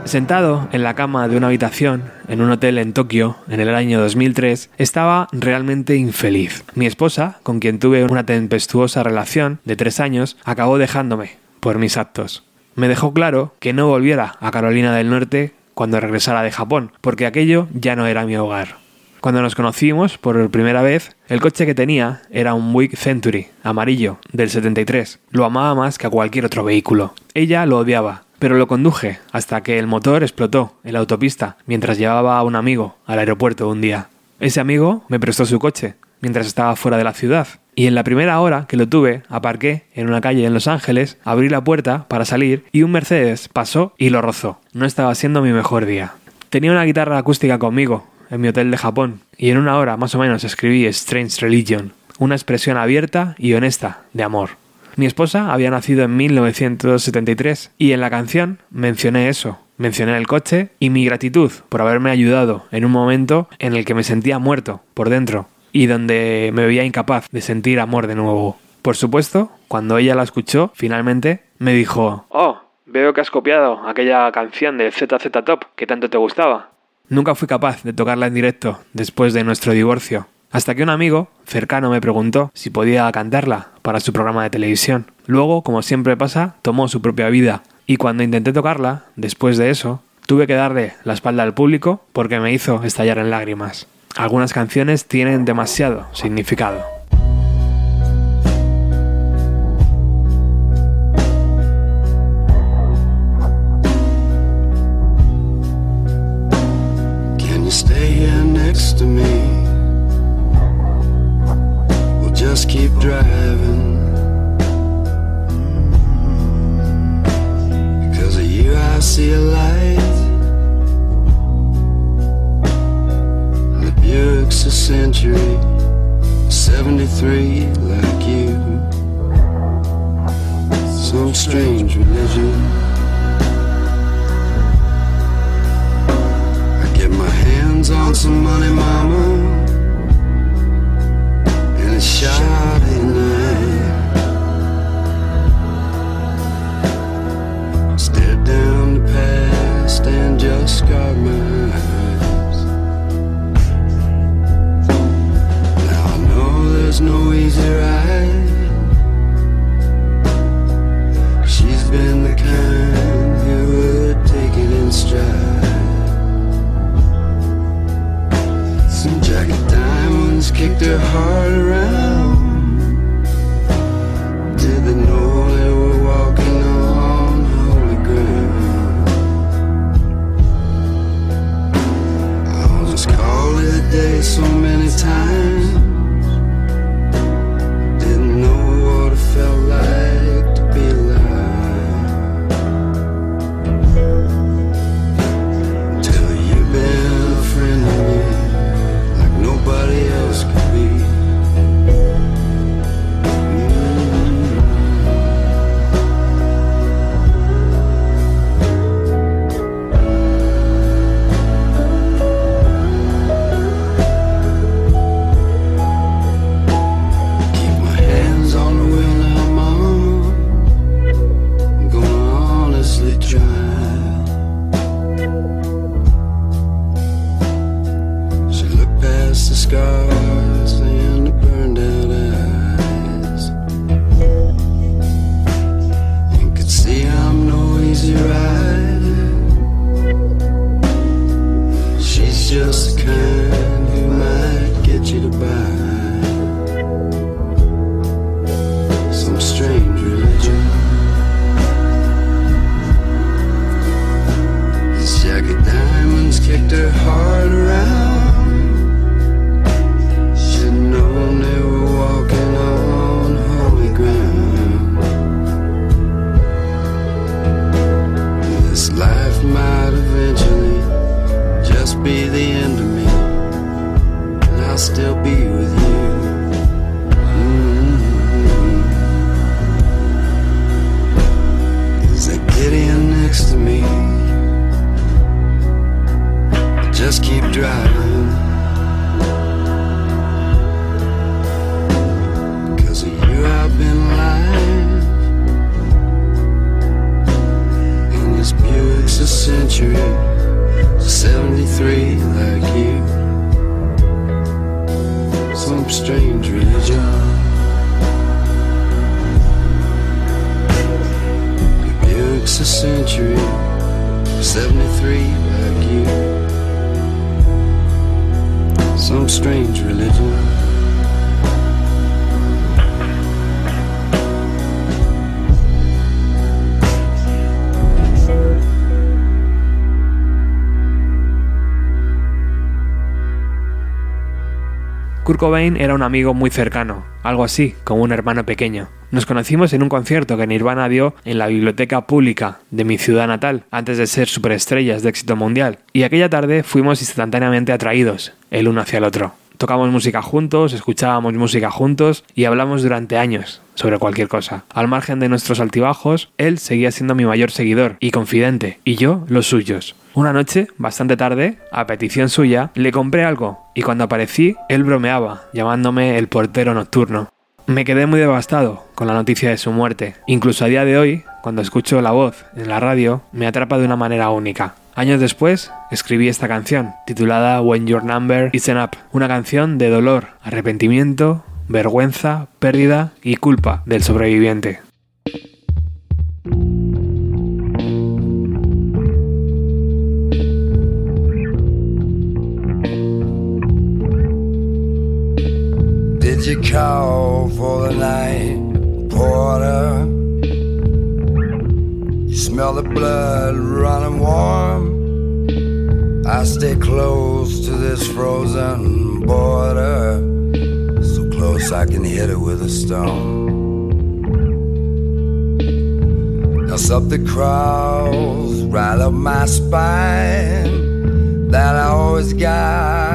Sentado en la cama de una habitación en un hotel en Tokio en el año 2003, estaba realmente infeliz. Mi esposa, con quien tuve una tempestuosa relación de tres años, acabó dejándome por mis actos. Me dejó claro que no volviera a Carolina del Norte cuando regresara de Japón, porque aquello ya no era mi hogar. Cuando nos conocimos por primera vez, el coche que tenía era un Buick Century, amarillo, del 73. Lo amaba más que a cualquier otro vehículo. Ella lo odiaba, pero lo conduje hasta que el motor explotó en la autopista mientras llevaba a un amigo al aeropuerto un día. Ese amigo me prestó su coche mientras estaba fuera de la ciudad. Y en la primera hora que lo tuve, aparqué en una calle en Los Ángeles, abrí la puerta para salir y un Mercedes pasó y lo rozó. No estaba siendo mi mejor día. Tenía una guitarra acústica conmigo, en mi hotel de Japón, y en una hora más o menos escribí Strange Religion, una expresión abierta y honesta de amor. Mi esposa había nacido en 1973 y en la canción mencioné eso. Mencioné el coche y mi gratitud por haberme ayudado en un momento en el que me sentía muerto por dentro y donde me veía incapaz de sentir amor de nuevo. Por supuesto, cuando ella la escuchó, finalmente me dijo: Oh, veo que has copiado aquella canción de ZZ Top que tanto te gustaba. Nunca fui capaz de tocarla en directo después de nuestro divorcio, hasta que un amigo cercano me preguntó si podía cantarla para su programa de televisión. Luego, como siempre pasa, tomó su propia vida, y cuando intenté tocarla, después de eso, tuve que darle la espalda al público porque me hizo estallar en lágrimas. Algunas canciones tienen demasiado significado. Can you stay here next to me? We'll just keep driving. Because of you, I see a light. Buick's a century, 73 like you. Some strange religion. I get my hands on some money, mama. And it's shoddy night. Stare down the past and just scar my no easy Cobain era un amigo muy cercano, algo así, como un hermano pequeño. Nos conocimos en un concierto que Nirvana dio en la biblioteca pública de mi ciudad natal, antes de ser superestrellas de éxito mundial, y aquella tarde fuimos instantáneamente atraídos, el uno hacia el otro. Tocamos música juntos, escuchábamos música juntos y hablamos durante años sobre cualquier cosa. Al margen de nuestros altibajos, él seguía siendo mi mayor seguidor y confidente, y yo los suyos. Una noche, bastante tarde, a petición suya, le compré algo y cuando aparecí, él bromeaba, llamándome el portero nocturno. Me quedé muy devastado con la noticia de su muerte. Incluso a día de hoy, cuando escucho la voz en la radio, me atrapa de una manera única. Años después, escribí esta canción, titulada When Your Number Isn't Up, una canción de dolor, arrepentimiento, vergüenza, pérdida y culpa del sobreviviente. Did you call for the night, porter? Smell the blood running warm. I stay close to this frozen border, so close I can hit it with a stone. Now something crawls right up my spine that I always got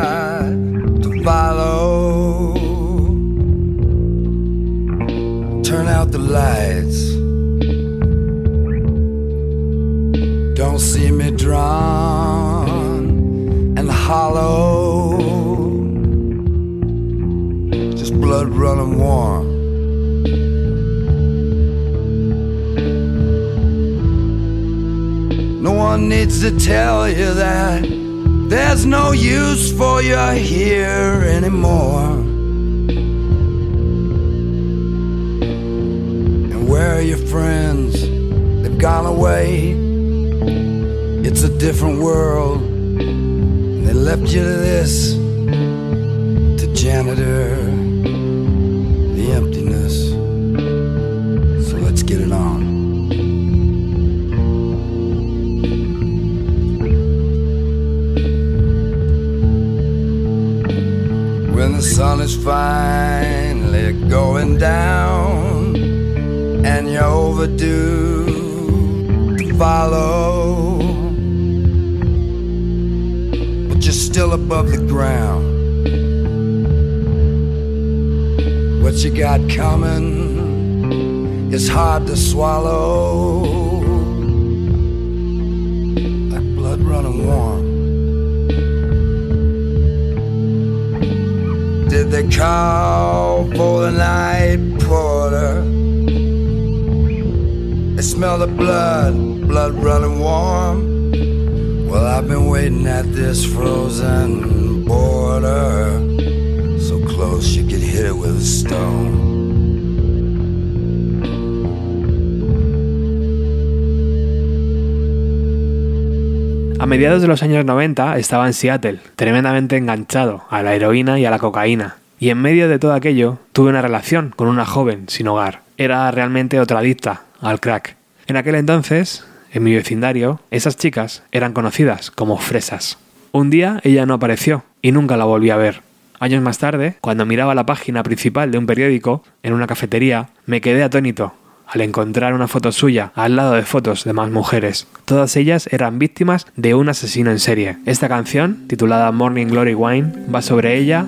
to tell you that there's no use for you here anymore. And where are your friends? They've gone away. It's a different world. And they left you to this, to janitor, the sun is finally going down and you're overdue to follow, but you're still above the ground. What you got coming is hard to swallow, call for the night porter? They smell the blood, blood running warm. Well, I've been waiting at this frozen border, so close you could hit it with a stone. A mediados de los años 90 estaba en Seattle, tremendamente enganchado a la heroína y a la cocaína. Y en medio de todo aquello tuve una relación con una joven sin hogar. Era realmente otra adicta al crack. En aquel entonces, en mi vecindario, esas chicas eran conocidas como fresas. Un día ella no apareció y nunca la volví a ver. Años más tarde, cuando miraba la página principal de un periódico en una cafetería, me quedé atónito al encontrar una foto suya al lado de fotos de más mujeres. Todas ellas eran víctimas de un asesino en serie. Esta canción, titulada Morning Glory Wine, va sobre ella,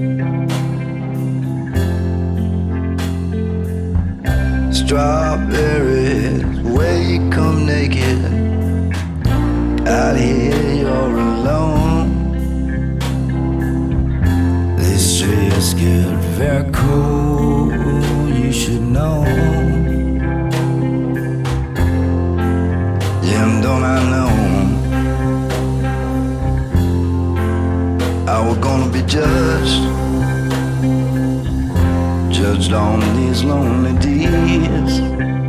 strawberries where you come naked. Out here, you're alone. These streets get very cold. you should know. Jim, don't I know? I was gonna be judged judged on these lonely deeds.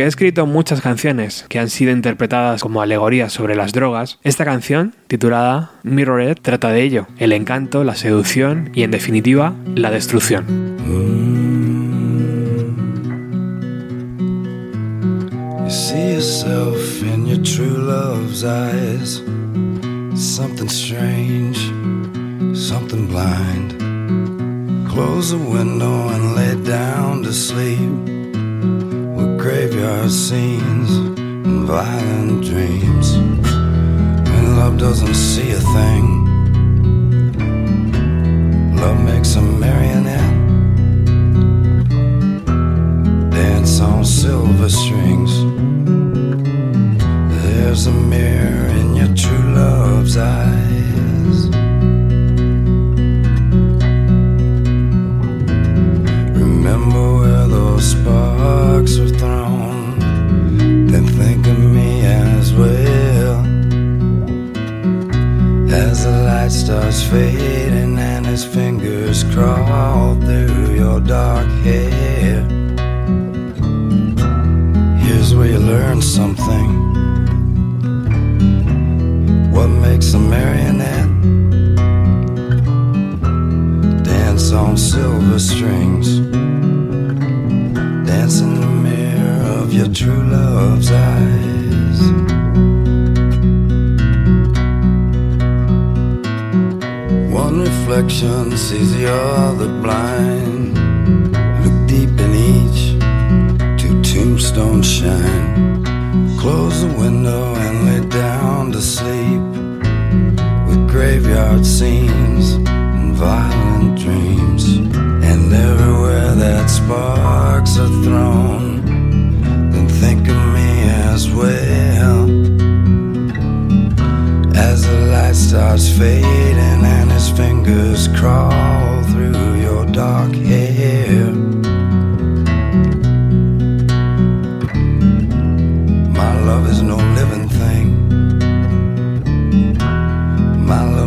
Aunque he escrito muchas canciones que han sido interpretadas como alegorías sobre las drogas, esta canción, titulada Mirrored, trata de ello, el encanto, la seducción y en definitiva la destrucción.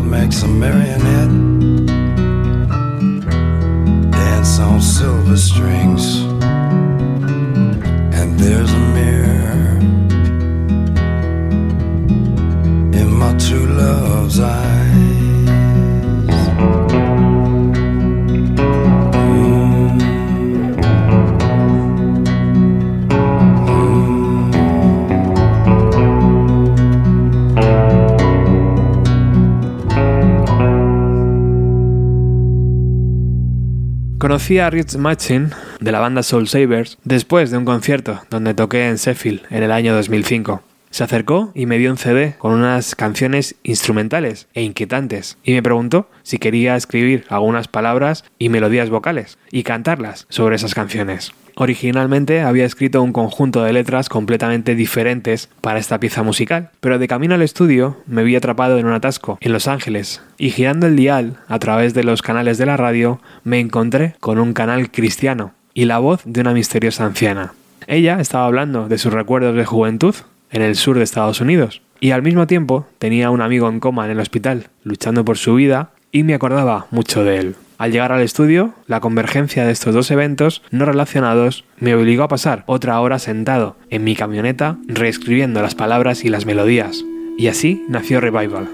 Love makes a marionette dance on silver strings. And there's a mirror Conocí a Rich Machin de la banda Soul Savers después de un concierto donde toqué en Sheffield en el año 2005. Se acercó y me dio un CD con unas canciones instrumentales e inquietantes y me preguntó si quería escribir algunas palabras y melodías vocales y cantarlas sobre esas canciones. Originalmente había escrito un conjunto de letras completamente diferentes para esta pieza musical, pero de camino al estudio me vi atrapado en un atasco en Los Ángeles y girando el dial a través de los canales de la radio me encontré con un canal cristiano y la voz de una misteriosa anciana. Ella estaba hablando de sus recuerdos de juventud en el sur de Estados Unidos y al mismo tiempo tenía un amigo en coma en el hospital luchando por su vida y me acordaba mucho de él. Al llegar al estudio, la convergencia de estos dos eventos no relacionados me obligó a pasar otra hora sentado en mi camioneta reescribiendo las palabras y las melodías. Y así nació Revival.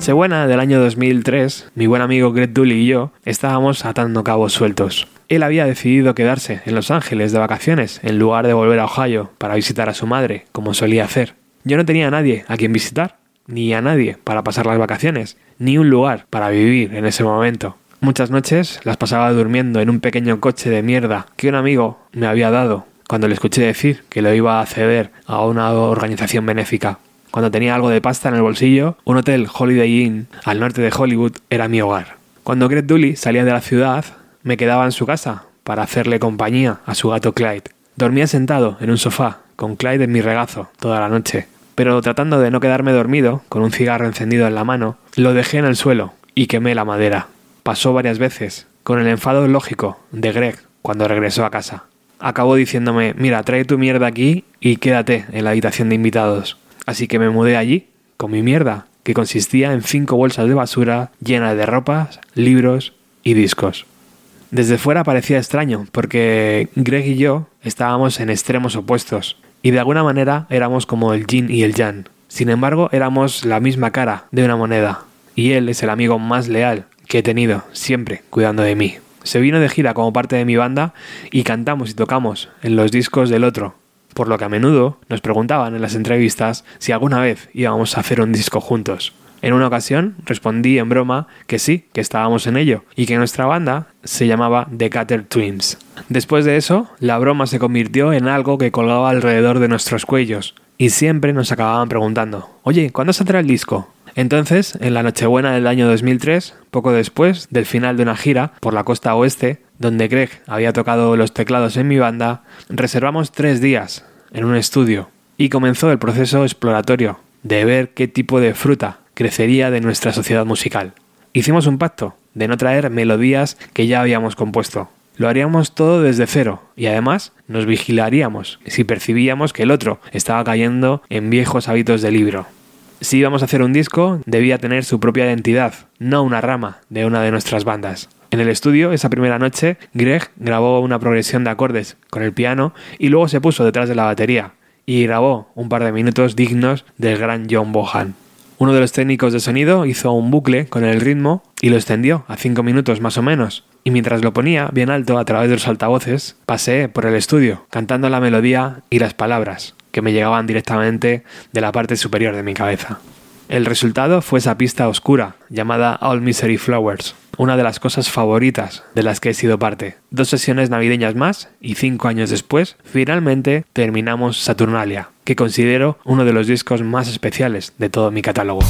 Nochebuena del año 2003, mi buen amigo Greg Dooley y yo estábamos atando cabos sueltos. Él había decidido quedarse en Los Ángeles de vacaciones en lugar de volver a Ohio para visitar a su madre, como solía hacer. Yo no tenía a nadie a quien visitar, ni a nadie para pasar las vacaciones, ni un lugar para vivir en ese momento. Muchas noches las pasaba durmiendo en un pequeño coche de mierda que un amigo me había dado cuando le escuché decir que lo iba a ceder a una organización benéfica. Cuando tenía algo de pasta en el bolsillo, un hotel Holiday Inn al norte de Hollywood era mi hogar. Cuando Greg Dooley salía de la ciudad, me quedaba en su casa para hacerle compañía a su gato Clyde. Dormía sentado en un sofá, con Clyde en mi regazo, toda la noche. Pero tratando de no quedarme dormido, con un cigarro encendido en la mano, lo dejé en el suelo y quemé la madera. Pasó varias veces, con el enfado lógico de Greg cuando regresó a casa. Acabó diciéndome, mira, trae tu mierda aquí y quédate en la habitación de invitados. Así que me mudé allí, con mi mierda, que consistía en cinco bolsas de basura llenas de ropas, libros y discos. Desde fuera parecía extraño, porque Greg y yo estábamos en extremos opuestos, y de alguna manera éramos como el yin y el yang. Sin embargo, éramos la misma cara de una moneda, y él es el amigo más leal que he tenido, siempre cuidando de mí. Se vino de gira como parte de mi banda y cantamos y tocamos en los discos del otro, por lo que a menudo nos preguntaban en las entrevistas si alguna vez íbamos a hacer un disco juntos. En una ocasión respondí en broma que sí, que estábamos en ello, y que nuestra banda se llamaba The Cutter Twins. Después de eso, la broma se convirtió en algo que colgaba alrededor de nuestros cuellos, y siempre nos acababan preguntando, oye, ¿cuándo saldrá el disco? Entonces, en la Nochebuena del año 2003, poco después del final de una gira por la costa oeste, donde Greg había tocado los teclados en mi banda, reservamos tres días en un estudio y comenzó el proceso exploratorio de ver qué tipo de fruta crecería de nuestra sociedad musical. Hicimos un pacto de no traer melodías que ya habíamos compuesto. Lo haríamos todo desde cero y además nos vigilaríamos si percibíamos que el otro estaba cayendo en viejos hábitos de libro. Si íbamos a hacer un disco, debía tener su propia identidad, no una rama de una de nuestras bandas. En el estudio, esa primera noche, Greg grabó una progresión de acordes con el piano y luego se puso detrás de la batería y grabó un par de minutos dignos del gran John Bohan. Uno de los técnicos de sonido hizo un bucle con el ritmo y lo extendió a cinco minutos más o menos. Y mientras lo ponía bien alto a través de los altavoces, pasé por el estudio, cantando la melodía y las palabras que me llegaban directamente de la parte superior de mi cabeza. El resultado fue esa pista oscura llamada All Misery Flowers, una de las cosas favoritas de las que he sido parte. Dos sesiones navideñas más y cinco años después, finalmente terminamos Saturnalia, que considero uno de los discos más especiales de todo mi catálogo.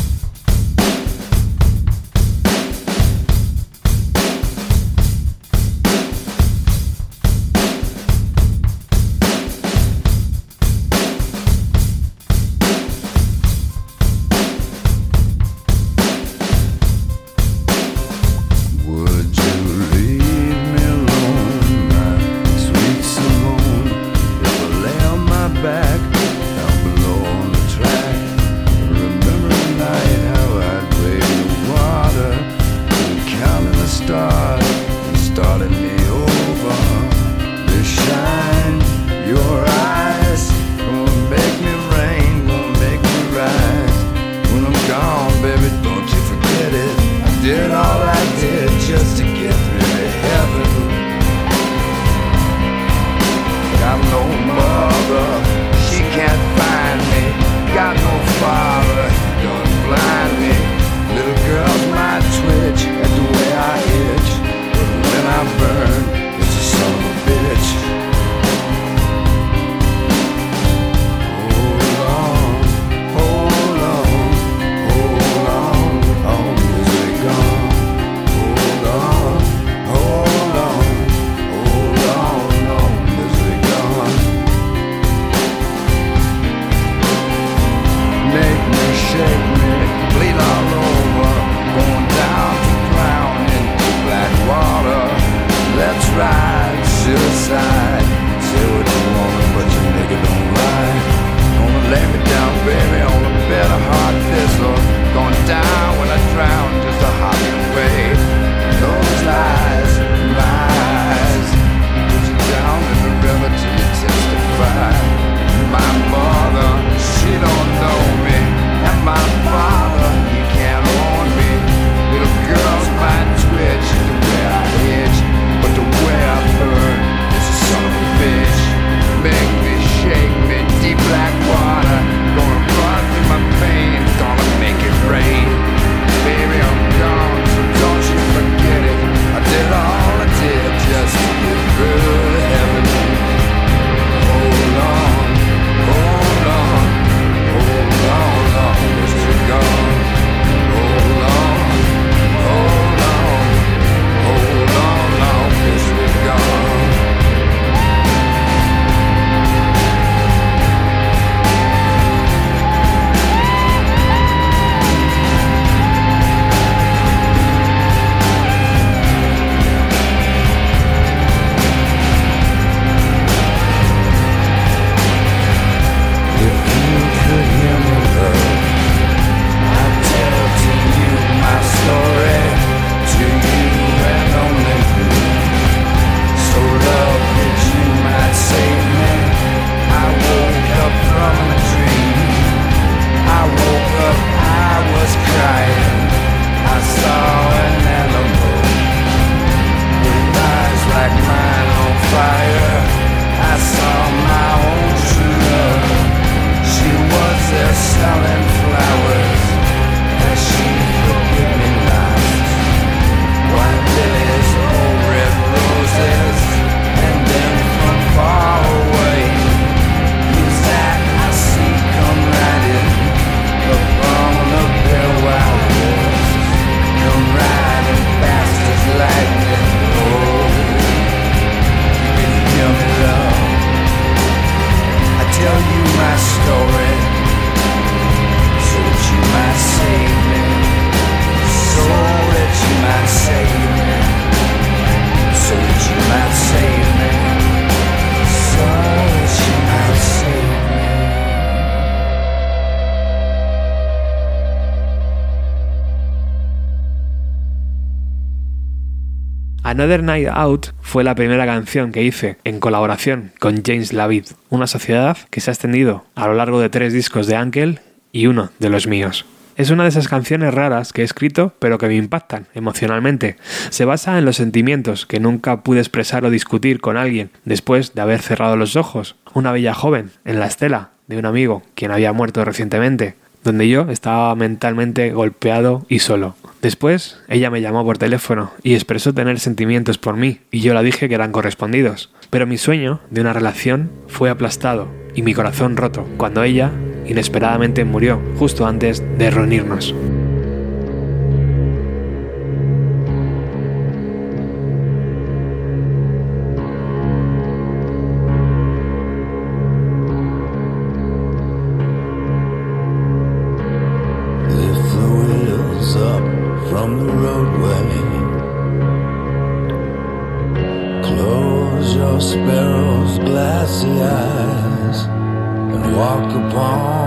Another Night Out fue la primera canción que hice en colaboración con James Lavid, una sociedad que se ha extendido a lo largo de tres discos de Ankel y uno de los míos. Es una de esas canciones raras que he escrito pero que me impactan emocionalmente. Se basa en los sentimientos que nunca pude expresar o discutir con alguien después de haber cerrado los ojos. Una bella joven en la estela de un amigo quien había muerto recientemente, donde yo estaba mentalmente golpeado y solo. Después, ella me llamó por teléfono y expresó tener sentimientos por mí, y yo la dije que eran correspondidos. Pero mi sueño de una relación fue aplastado y mi corazón roto cuando ella inesperadamente murió justo antes de reunirnos. Upon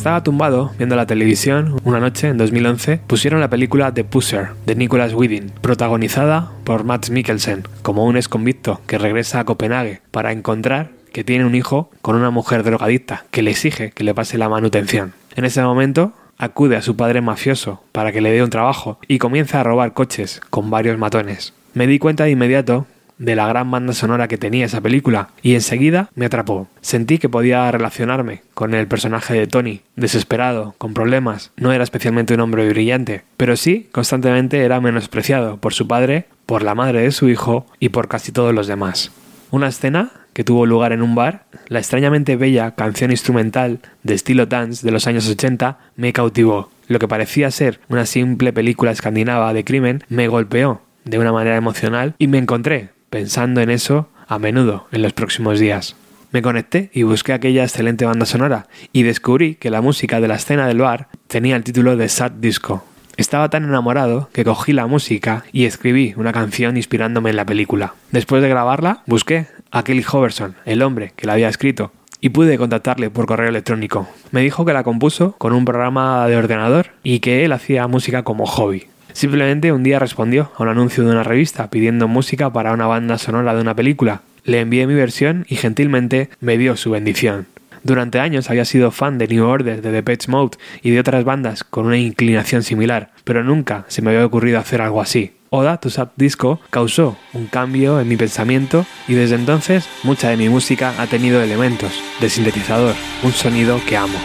estaba tumbado viendo la televisión, una noche en 2011 pusieron la película The Pusser de Nicholas Winding, protagonizada por Matt Mikkelsen, como un exconvicto que regresa a Copenhague para encontrar que tiene un hijo con una mujer drogadicta que le exige que le pase la manutención. En ese momento acude a su padre mafioso para que le dé un trabajo y comienza a robar coches con varios matones. Me di cuenta de inmediato de la gran banda sonora que tenía esa película y enseguida me atrapó. Sentí que podía relacionarme con el personaje de Tony, desesperado, con problemas, no era especialmente un hombre brillante, pero sí constantemente era menospreciado por su padre, por la madre de su hijo y por casi todos los demás. Una escena que tuvo lugar en un bar, la extrañamente bella canción instrumental de estilo dance de los años 80 me cautivó. Lo que parecía ser una simple película escandinava de crimen me golpeó de una manera emocional y me encontré pensando en eso a menudo en los próximos días. Me conecté y busqué aquella excelente banda sonora y descubrí que la música de la escena del bar tenía el título de Sad Disco. Estaba tan enamorado que cogí la música y escribí una canción inspirándome en la película. Después de grabarla, busqué a Kelly Hoverson, el hombre que la había escrito, y pude contactarle por correo electrónico. Me dijo que la compuso con un programa de ordenador y que él hacía música como hobby. Simplemente un día respondió a un anuncio de una revista pidiendo música para una banda sonora de una película. Le envié mi versión y gentilmente me dio su bendición. Durante años había sido fan de New Order, de Depeche Mode y de otras bandas con una inclinación similar, pero nunca se me había ocurrido hacer algo así. Oda to Sub Disco causó un cambio en mi pensamiento y desde entonces mucha de mi música ha tenido elementos de sintetizador, un sonido que amo.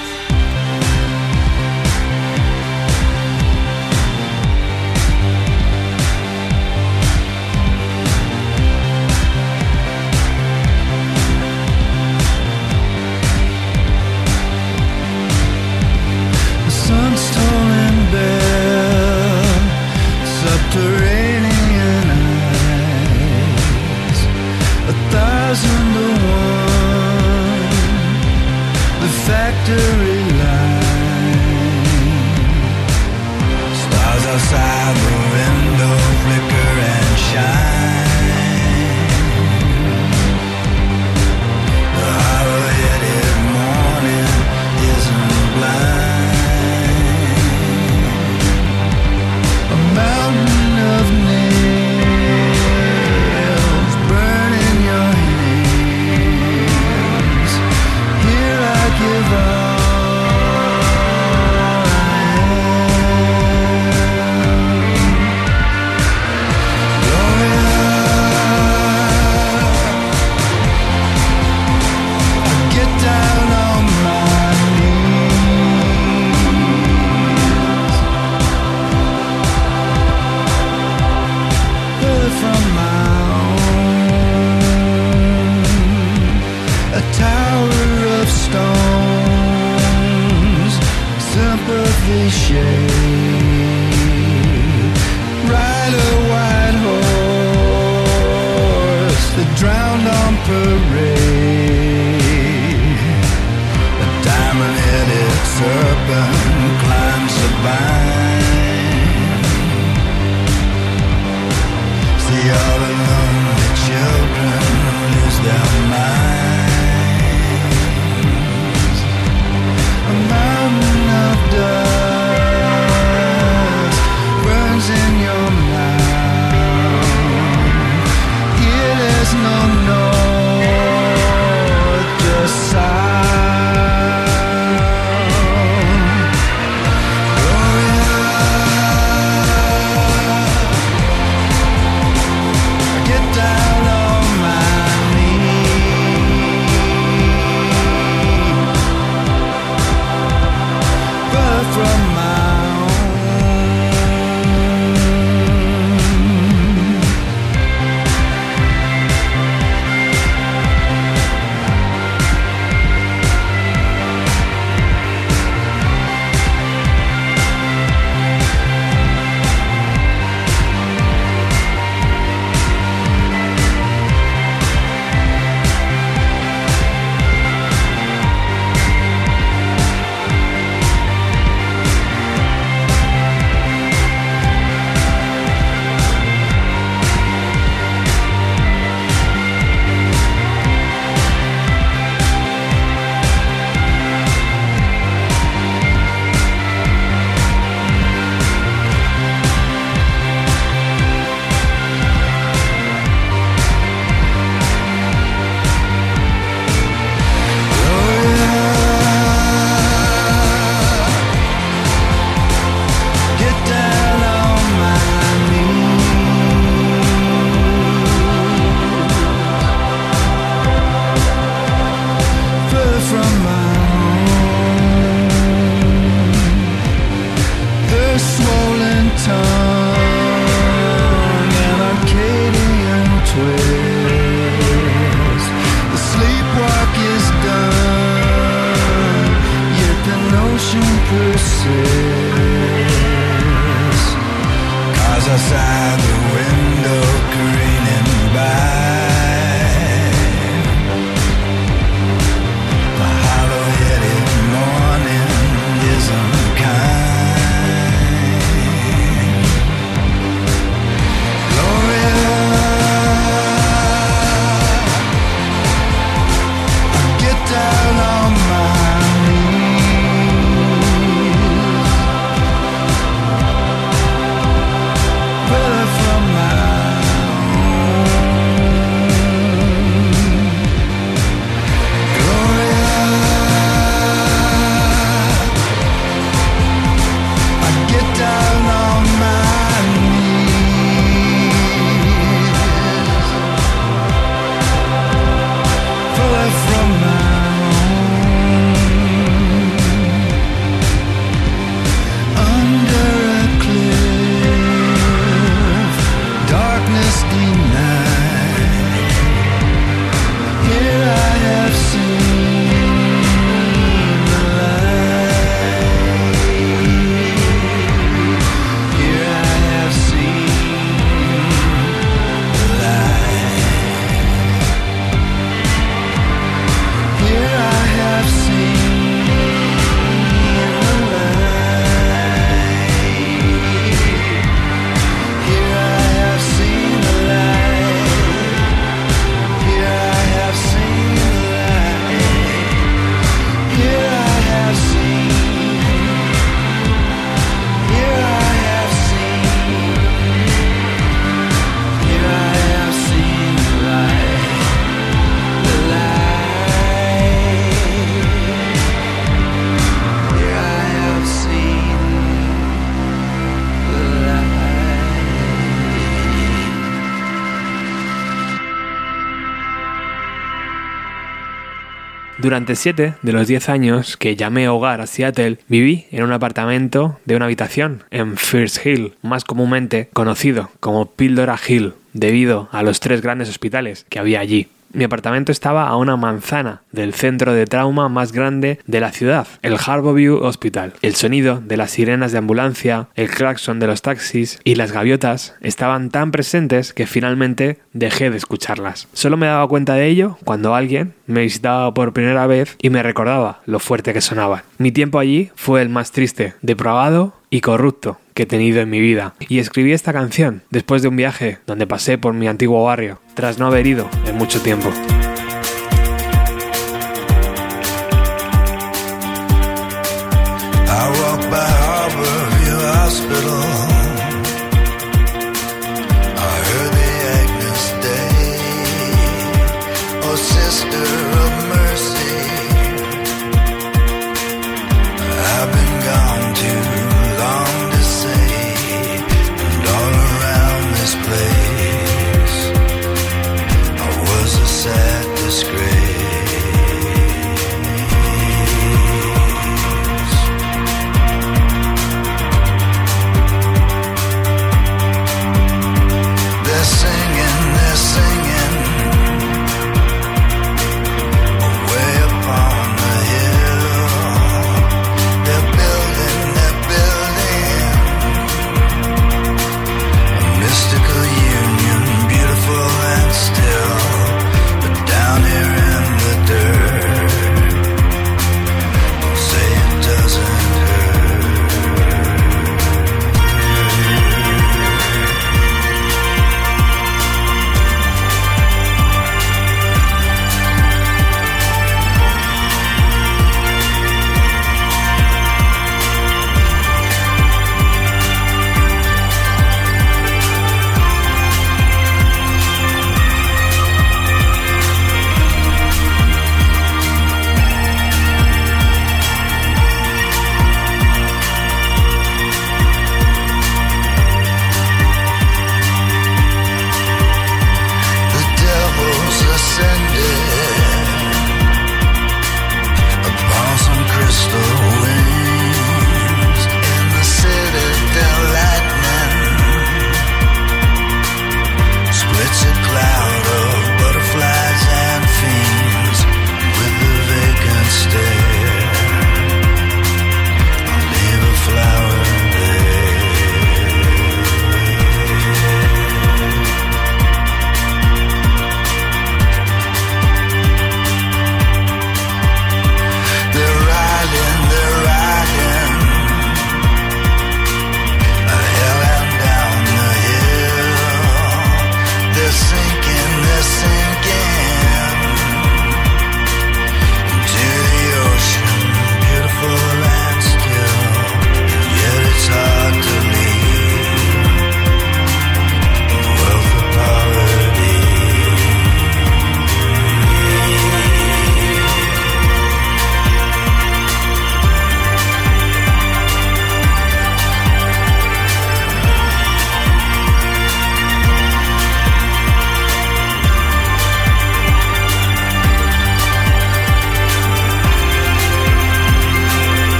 Durante siete de los diez años que llamé hogar a Seattle, viví en un apartamento de una habitación en First Hill, más comúnmente conocido como Pildora Hill, debido a los tres grandes hospitales que había allí. Mi apartamento estaba a una manzana del centro de trauma más grande de la ciudad, el Harborview Hospital. El sonido de las sirenas de ambulancia, el claxon de los taxis y las gaviotas estaban tan presentes que finalmente dejé de escucharlas. Solo me daba cuenta de ello cuando alguien me visitaba por primera vez y me recordaba lo fuerte que sonaban. Mi tiempo allí fue el más triste, depravado y corrupto que he tenido en mi vida. Y escribí esta canción después de un viaje donde pasé por mi antiguo barrio, tras no haber ido en mucho tiempo.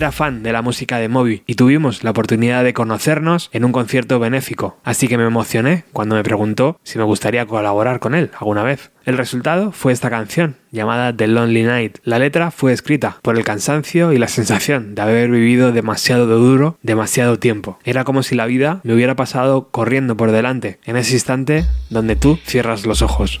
Era fan de la música de Moby y tuvimos la oportunidad de conocernos en un concierto benéfico, así que me emocioné cuando me preguntó si me gustaría colaborar con él alguna vez. El resultado fue esta canción, llamada The Lonely Night. La letra fue escrita por el cansancio y la sensación de haber vivido demasiado duro, demasiado tiempo. Era como si la vida me hubiera pasado corriendo por delante, en ese instante donde tú cierras los ojos.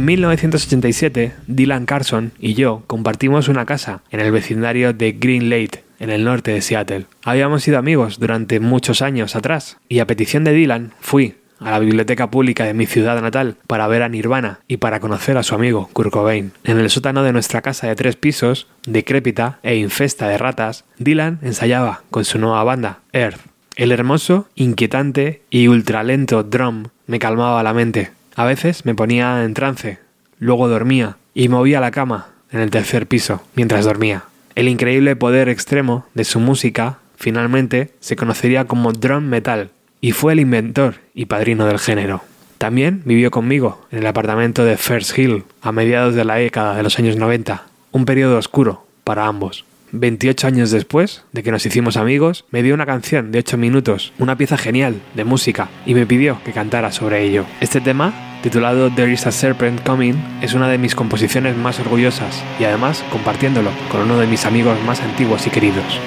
En 1987, Dylan Carson y yo compartimos una casa en el vecindario de Green Lake, en el norte de Seattle. Habíamos sido amigos durante muchos años atrás, y a petición de Dylan fui a la biblioteca pública de mi ciudad natal para ver a Nirvana y para conocer a su amigo Kurt Cobain. En el sótano de nuestra casa de tres pisos, decrépita e infesta de ratas, Dylan ensayaba con su nueva banda, Earth. El hermoso, inquietante y ultralento drum me calmaba la mente. A veces me ponía en trance, luego dormía y movía la cama en el tercer piso mientras dormía. El increíble poder extremo de su música finalmente se conocería como drum metal y fue el inventor y padrino del género. También vivió conmigo en el apartamento de First Hill a mediados de la década de los años 90, un periodo oscuro para ambos. 28 años después de que nos hicimos amigos, me dio una canción de 8 minutos, una pieza genial de música, y me pidió que cantara sobre ello. Este tema, titulado There is a Serpent Coming, es una de mis composiciones más orgullosas y además compartiéndolo con uno de mis amigos más antiguos y queridos.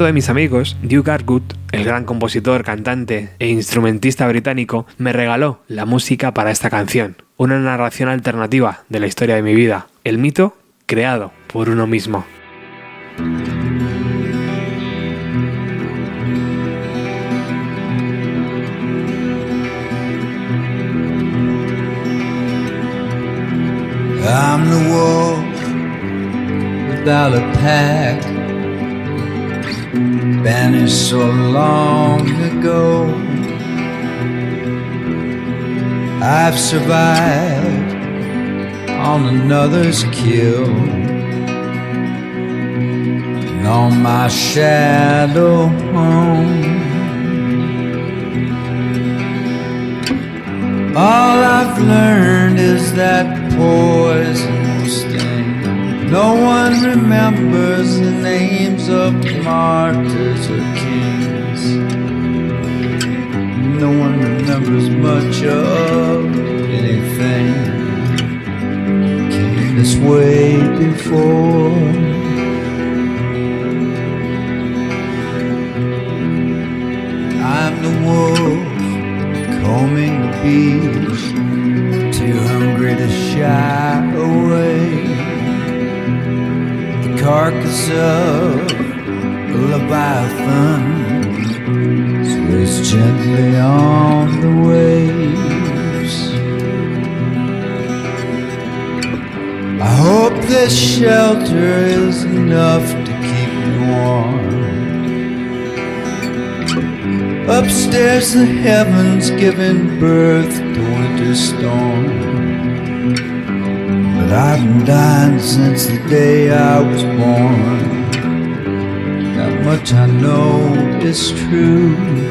Otro de mis amigos, Duke Argood, el gran compositor, cantante e instrumentista británico, me regaló la música para esta canción, una narración alternativa de la historia de mi vida, el mito creado por uno mismo. Banished so long ago. I've survived on another's kill, and on my shadow home. All I've learned is that poison. No one remembers the names of martyrs or kings. No one remembers much of anything. Came this way before. I'm the wolf combing the beach, too hungry to shy away. Carcass of a leviathan sways gently on the waves. I hope this shelter is enough to keep me warm. Upstairs, the heavens giving birth to winter storm. I've been dying since the day I was born. That much I know is true.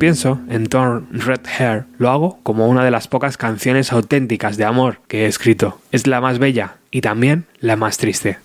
Pienso en Torn Red Hair, lo hago como una de las pocas canciones auténticas de amor que he escrito. Es la más bella y también la más triste.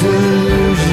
deus.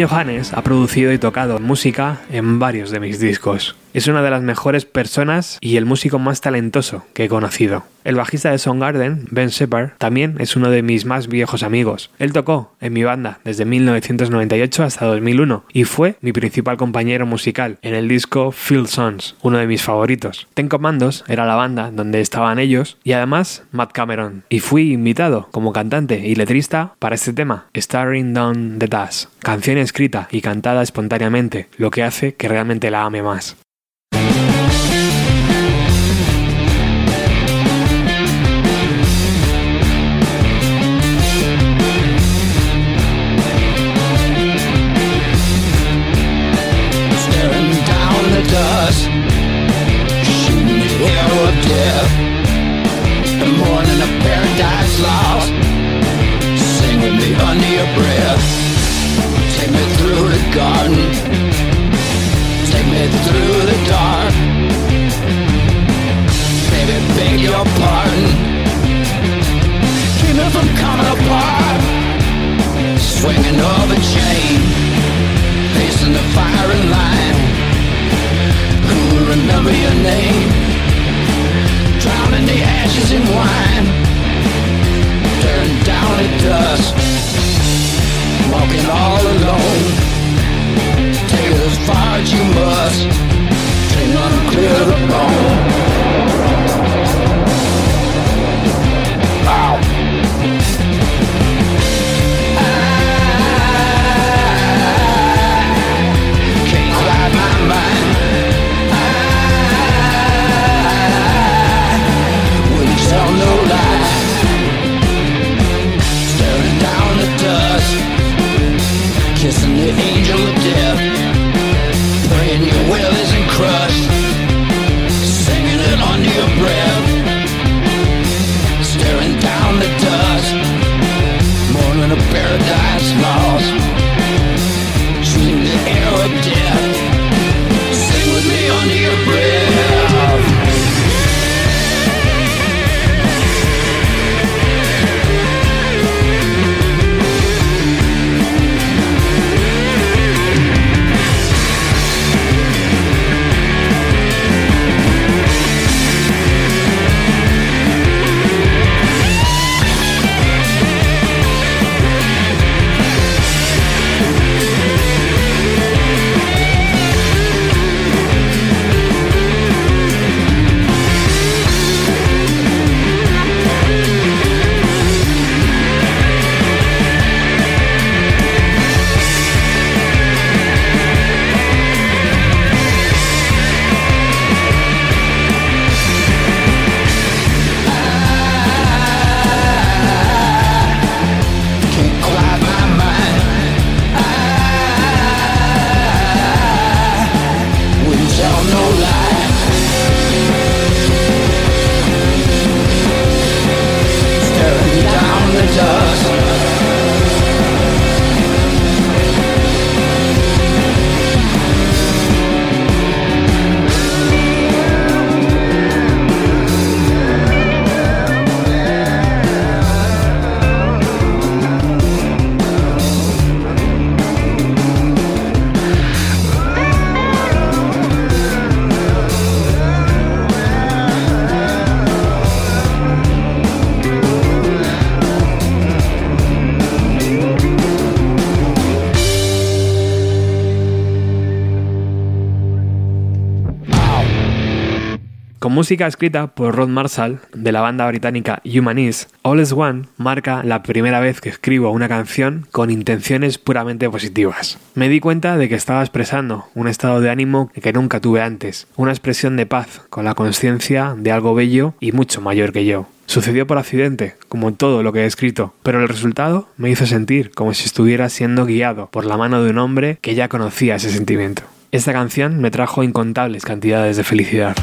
Johannes ha producido y tocado música en varios de mis discos. Es una de las mejores personas y el músico más talentoso que he conocido. El bajista de Soundgarden, Ben Shepard, también es uno de mis más viejos amigos. Él tocó en mi banda desde 1998 hasta 2001 y fue mi principal compañero musical en el disco Field Sons, uno de mis favoritos. Ten Commandos era la banda donde estaban ellos y además Matt Cameron. Y fui invitado como cantante y letrista para este tema, Starring Down the Dash, canción escrita y cantada espontáneamente, lo que hace que realmente la ame más. stars Shooting the arrow of death The morning of paradise lost Sing with me under your breath. Take me through the garden. Take me through the dark. Baby, beg your pardon. Keep me from coming apart. Swinging over chain. Facing the firing line remember your name. Drowning the ashes in wine. Turned down to dust. Walking all alone. Take as far as you must. Dream unclear the bone música escrita por Rod Marshall de la banda británica Humanis, All is One marca la primera vez que escribo una canción con intenciones puramente positivas. Me di cuenta de que estaba expresando un estado de ánimo que nunca tuve antes, una expresión de paz con la conciencia de algo bello y mucho mayor que yo. Sucedió por accidente, como todo lo que he escrito, pero el resultado me hizo sentir como si estuviera siendo guiado por la mano de un hombre que ya conocía ese sentimiento. Esta canción me trajo incontables cantidades de felicidad.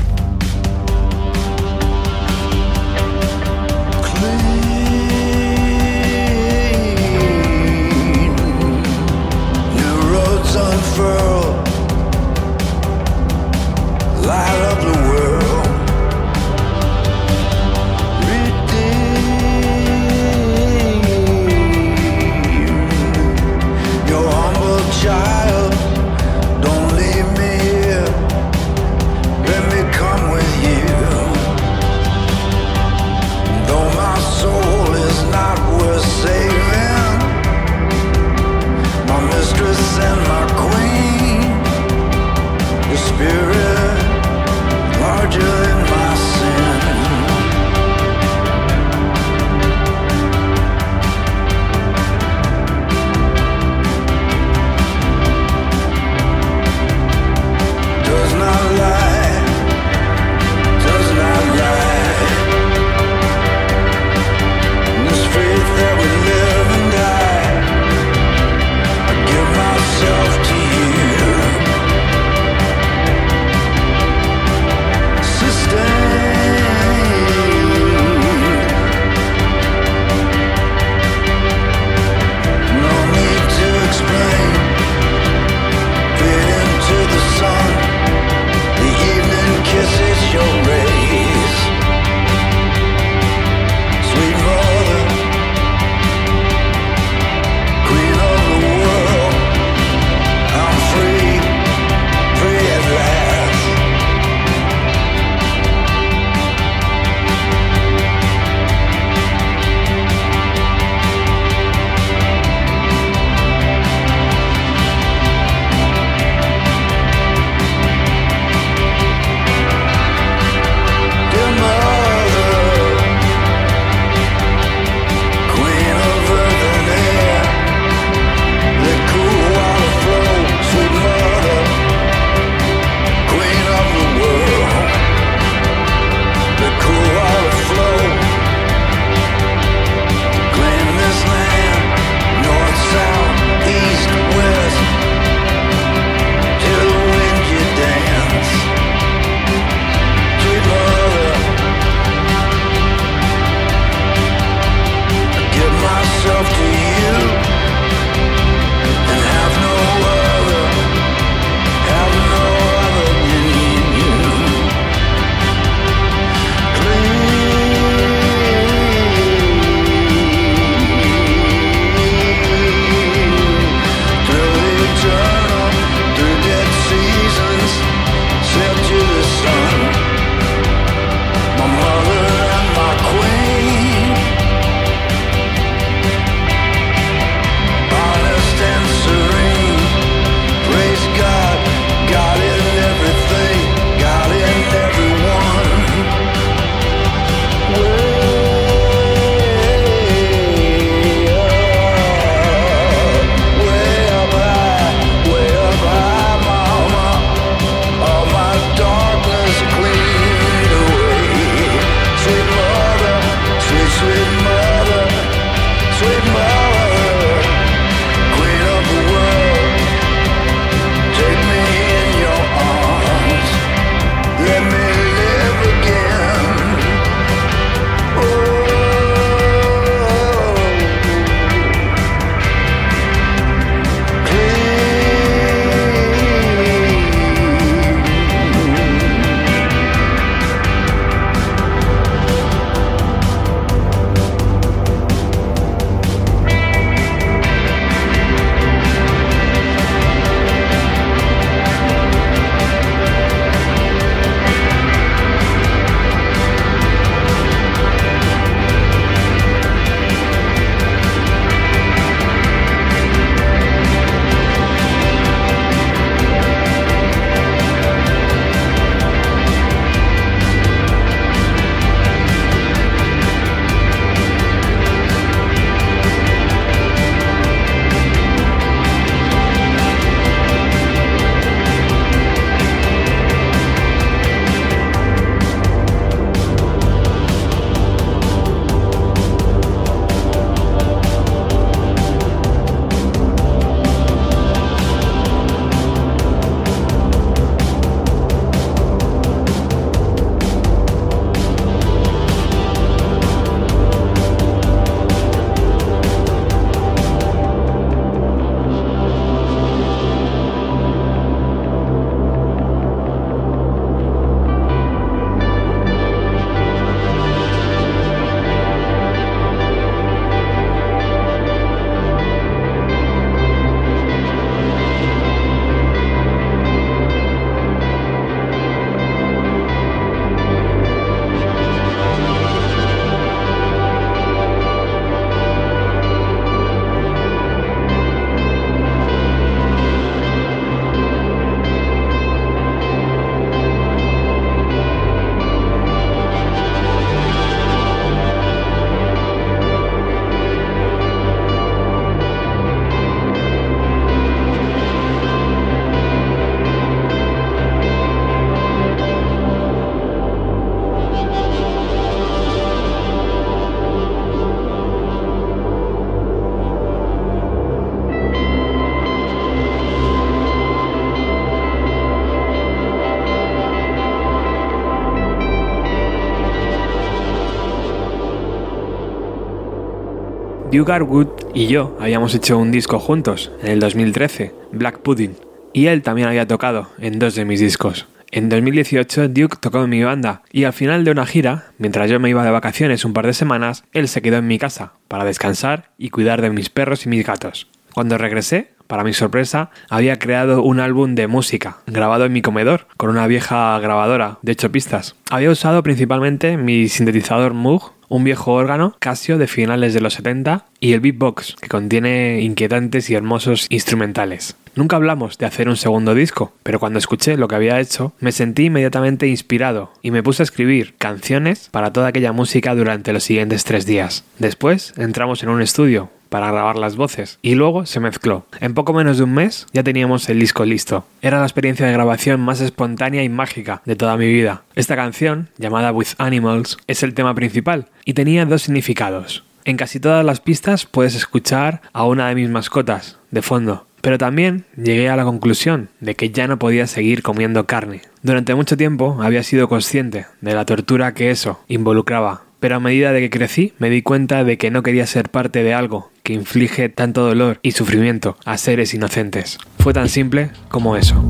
Duke Arwood y yo habíamos hecho un disco juntos en el 2013, Black Pudding, y él también había tocado en dos de mis discos. En 2018 Duke tocó en mi banda y al final de una gira, mientras yo me iba de vacaciones un par de semanas, él se quedó en mi casa para descansar y cuidar de mis perros y mis gatos. Cuando regresé, para mi sorpresa, había creado un álbum de música, grabado en mi comedor, con una vieja grabadora de 8 pistas. Había usado principalmente mi sintetizador Moog un viejo órgano Casio de finales de los 70 y el beatbox, que contiene inquietantes y hermosos instrumentales. Nunca hablamos de hacer un segundo disco, pero cuando escuché lo que había hecho, me sentí inmediatamente inspirado y me puse a escribir canciones para toda aquella música durante los siguientes tres días. Después entramos en un estudio, para grabar las voces y luego se mezcló. En poco menos de un mes ya teníamos el disco listo. Era la experiencia de grabación más espontánea y mágica de toda mi vida. Esta canción, llamada With Animals, es el tema principal y tenía dos significados. En casi todas las pistas puedes escuchar a una de mis mascotas, de fondo. Pero también llegué a la conclusión de que ya no podía seguir comiendo carne. Durante mucho tiempo había sido consciente de la tortura que eso involucraba pero a medida de que crecí me di cuenta de que no quería ser parte de algo que inflige tanto dolor y sufrimiento a seres inocentes. Fue tan simple como eso.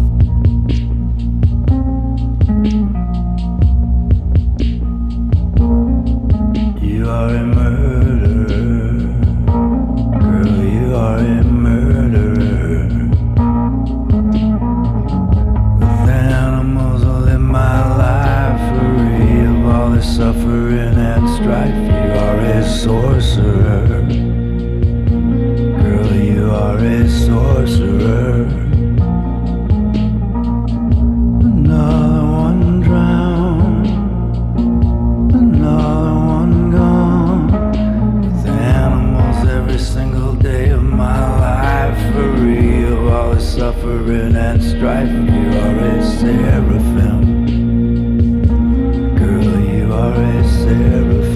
Sorcerer. Girl, you are a sorcerer. Another one drowned. Another one gone. Animals every single day of my life. All the suffering and strife. You are a seraphim girl, you are a seraphim.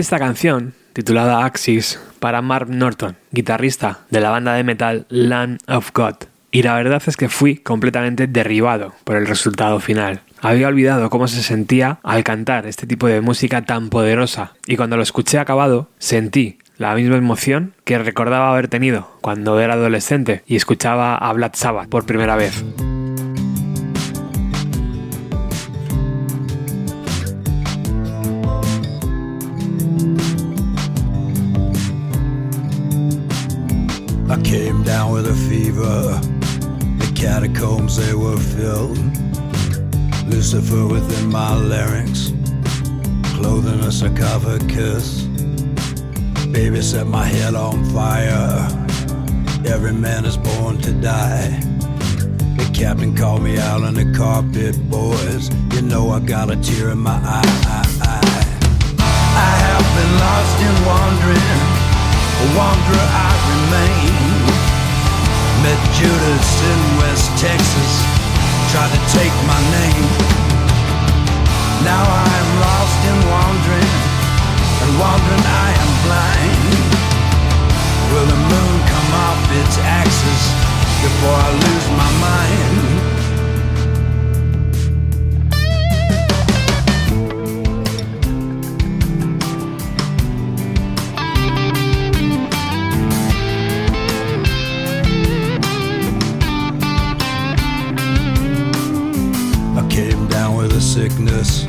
Esta canción, titulada Axis, para Mark Norton, guitarrista de la banda de metal Land of God. Y la verdad es que fui completamente derribado por el resultado final. Había olvidado cómo se sentía al cantar este tipo de música tan poderosa, y cuando lo escuché acabado, sentí la misma emoción que recordaba haber tenido cuando era adolescente y escuchaba a Black Sabbath por primera vez. With a fever. The catacombs they were filled. Lucifer within my larynx, clothing a sarcophagus. Baby set my head on fire. Every man is born to die. The captain called me out on the carpet, boys. You know I got a tear in my eye. I have been lost in wandering, a wanderer I remain. Met Judas in West Texas, tried to take my name. Now I am lost in wandering, and wandering I am blind. Will the moon come off its axis before I lose my mind? Sickness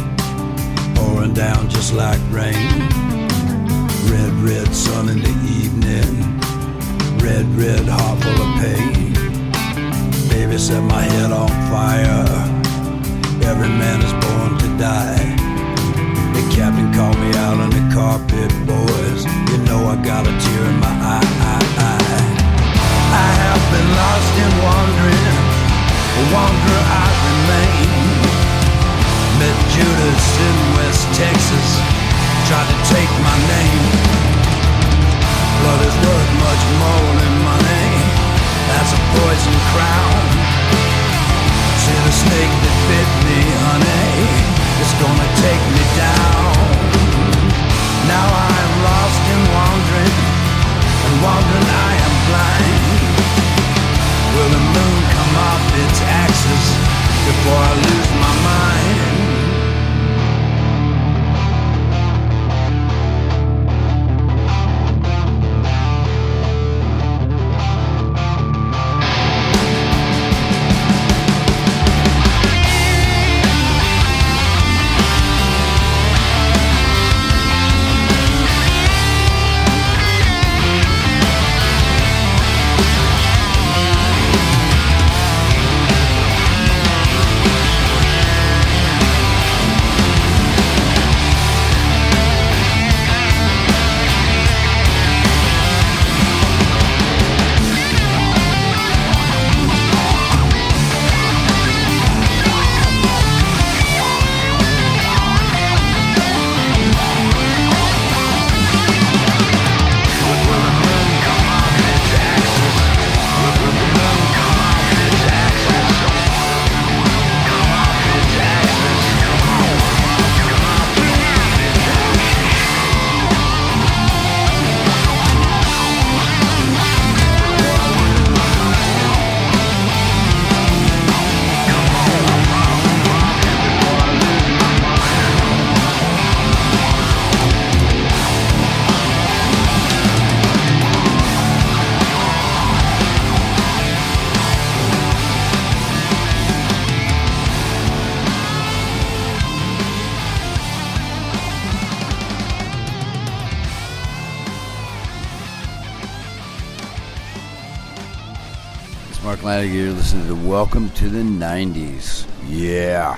pouring down just like rain. Red, red sun in the evening. Red, red heart full of pain. Baby set my head on fire. Every man is born to die. The captain called me out on the carpet, boys. You know I got a tear in my eye. eye. I have been lost in wandering. A wanderer I remain. Met Judas in West Texas, tried to take my name. Blood is worth much more than money. That's a poison crown. See the snake that bit me, honey, it's gonna take me down. Now I am lost and wandering, and wandering I am blind. Will the moon come off its axis before I lose my mind? Welcome to the 90s. Yeah.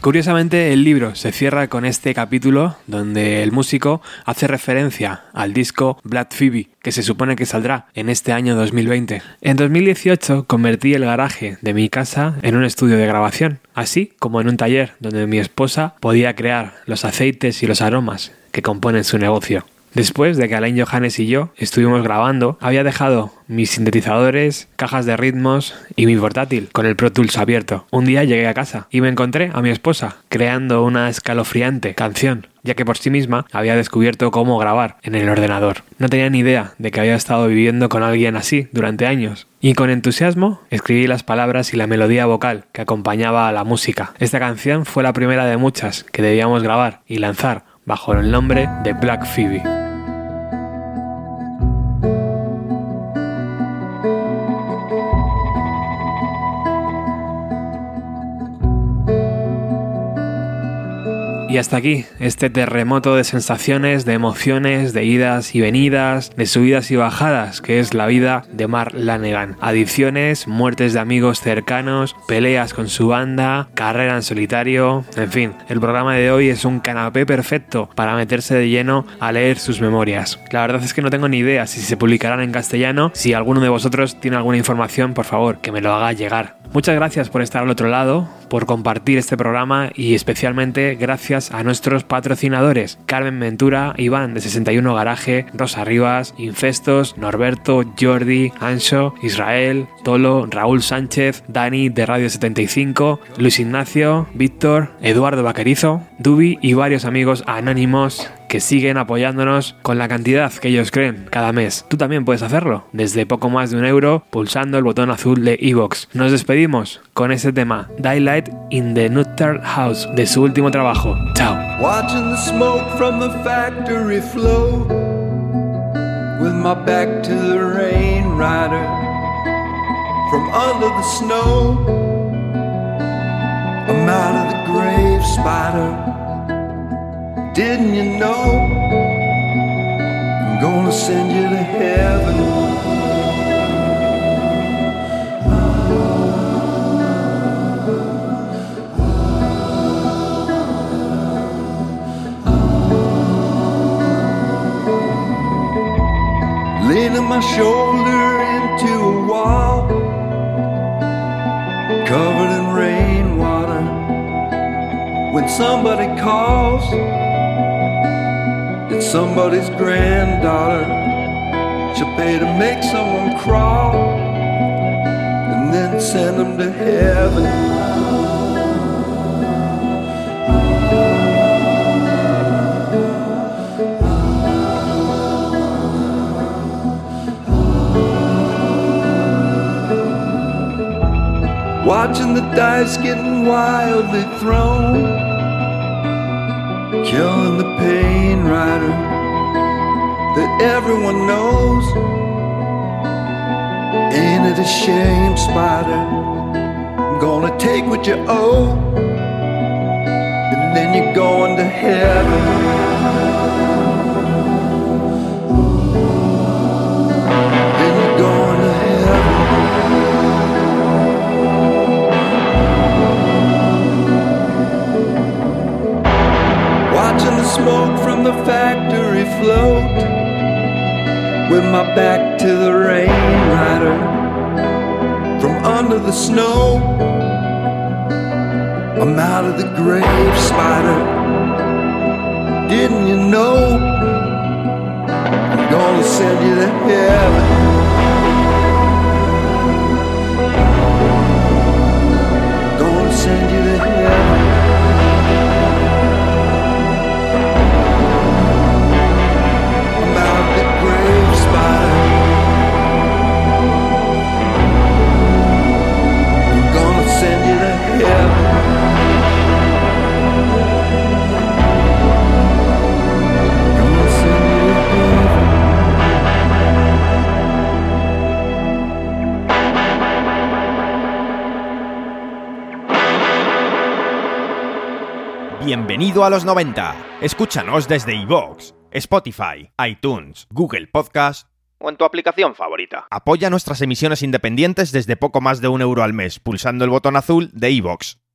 Curiosamente, el libro se cierra con este capítulo donde el músico hace referencia al disco Black Phoebe, que se supone que saldrá en este año 2020. En 2018 convertí el garaje de mi casa en un estudio de grabación, así como en un taller donde mi esposa podía crear los aceites y los aromas que componen su negocio. Después de que Alain Johannes y yo estuvimos grabando, había dejado mis sintetizadores, cajas de ritmos y mi portátil con el Pro Tools abierto. Un día llegué a casa y me encontré a mi esposa creando una escalofriante canción ya que por sí misma había descubierto cómo grabar en el ordenador. No tenía ni idea de que había estado viviendo con alguien así durante años. Y con entusiasmo escribí las palabras y la melodía vocal que acompañaba a la música. Esta canción fue la primera de muchas que debíamos grabar y lanzar bajo el nombre de Black Phoebe. Y hasta aquí este terremoto de sensaciones, de emociones, de idas y venidas, de subidas y bajadas, que es la vida de Mark Lanegan. Adicciones, muertes de amigos cercanos, peleas con su banda, carrera en solitario, en fin, el programa de hoy es un canapé perfecto para meterse de lleno a leer sus memorias. La verdad es que no tengo ni idea si se publicarán en castellano, si alguno de vosotros tiene alguna información, por favor, que me lo haga llegar. Muchas gracias por estar al otro lado, por compartir este programa y especialmente gracias a nuestros patrocinadores. Carmen Ventura, Iván de 61 Garaje, Rosa Rivas, Infestos, Norberto, Jordi, Ancho, Israel, Tolo, Raúl Sánchez, Dani de Radio 75, Luis Ignacio, Víctor, Eduardo Vaquerizo, Dubi y varios amigos anónimos que siguen apoyándonos con la cantidad que ellos creen cada mes. Tú también puedes hacerlo, desde poco más de un euro, pulsando el botón azul de Evox. Nos despedimos con ese tema, Daylight in the Nutter House, de su último trabajo. Chao. Watching the smoke from the factory flow With my back to the rain rider From under the snow I'm out of the grave spider Didn't you know I'm gonna send you to heaven? Leaning my shoulder into a wall, covered in rainwater. When somebody calls, it's somebody's granddaughter. She'll pay to make someone crawl and then send them to heaven. Watching the dice getting wildly thrown killing the pain rider that everyone knows. Ain't it a shame, Spider? I'm gonna take what you owe, and then you're going to heaven. Float With my back to the rain rider From under the snow. I'm out of the grave, spider. Didn't you know? I'm gonna send you to heaven Gonna send you to heaven Bienvenido a los 90. Escúchanos desde iVoox, Spotify, iTunes, Google Podcast o en tu aplicación favorita. Apoya nuestras emisiones independientes desde poco más de un euro al mes, pulsando el botón azul de iVoox.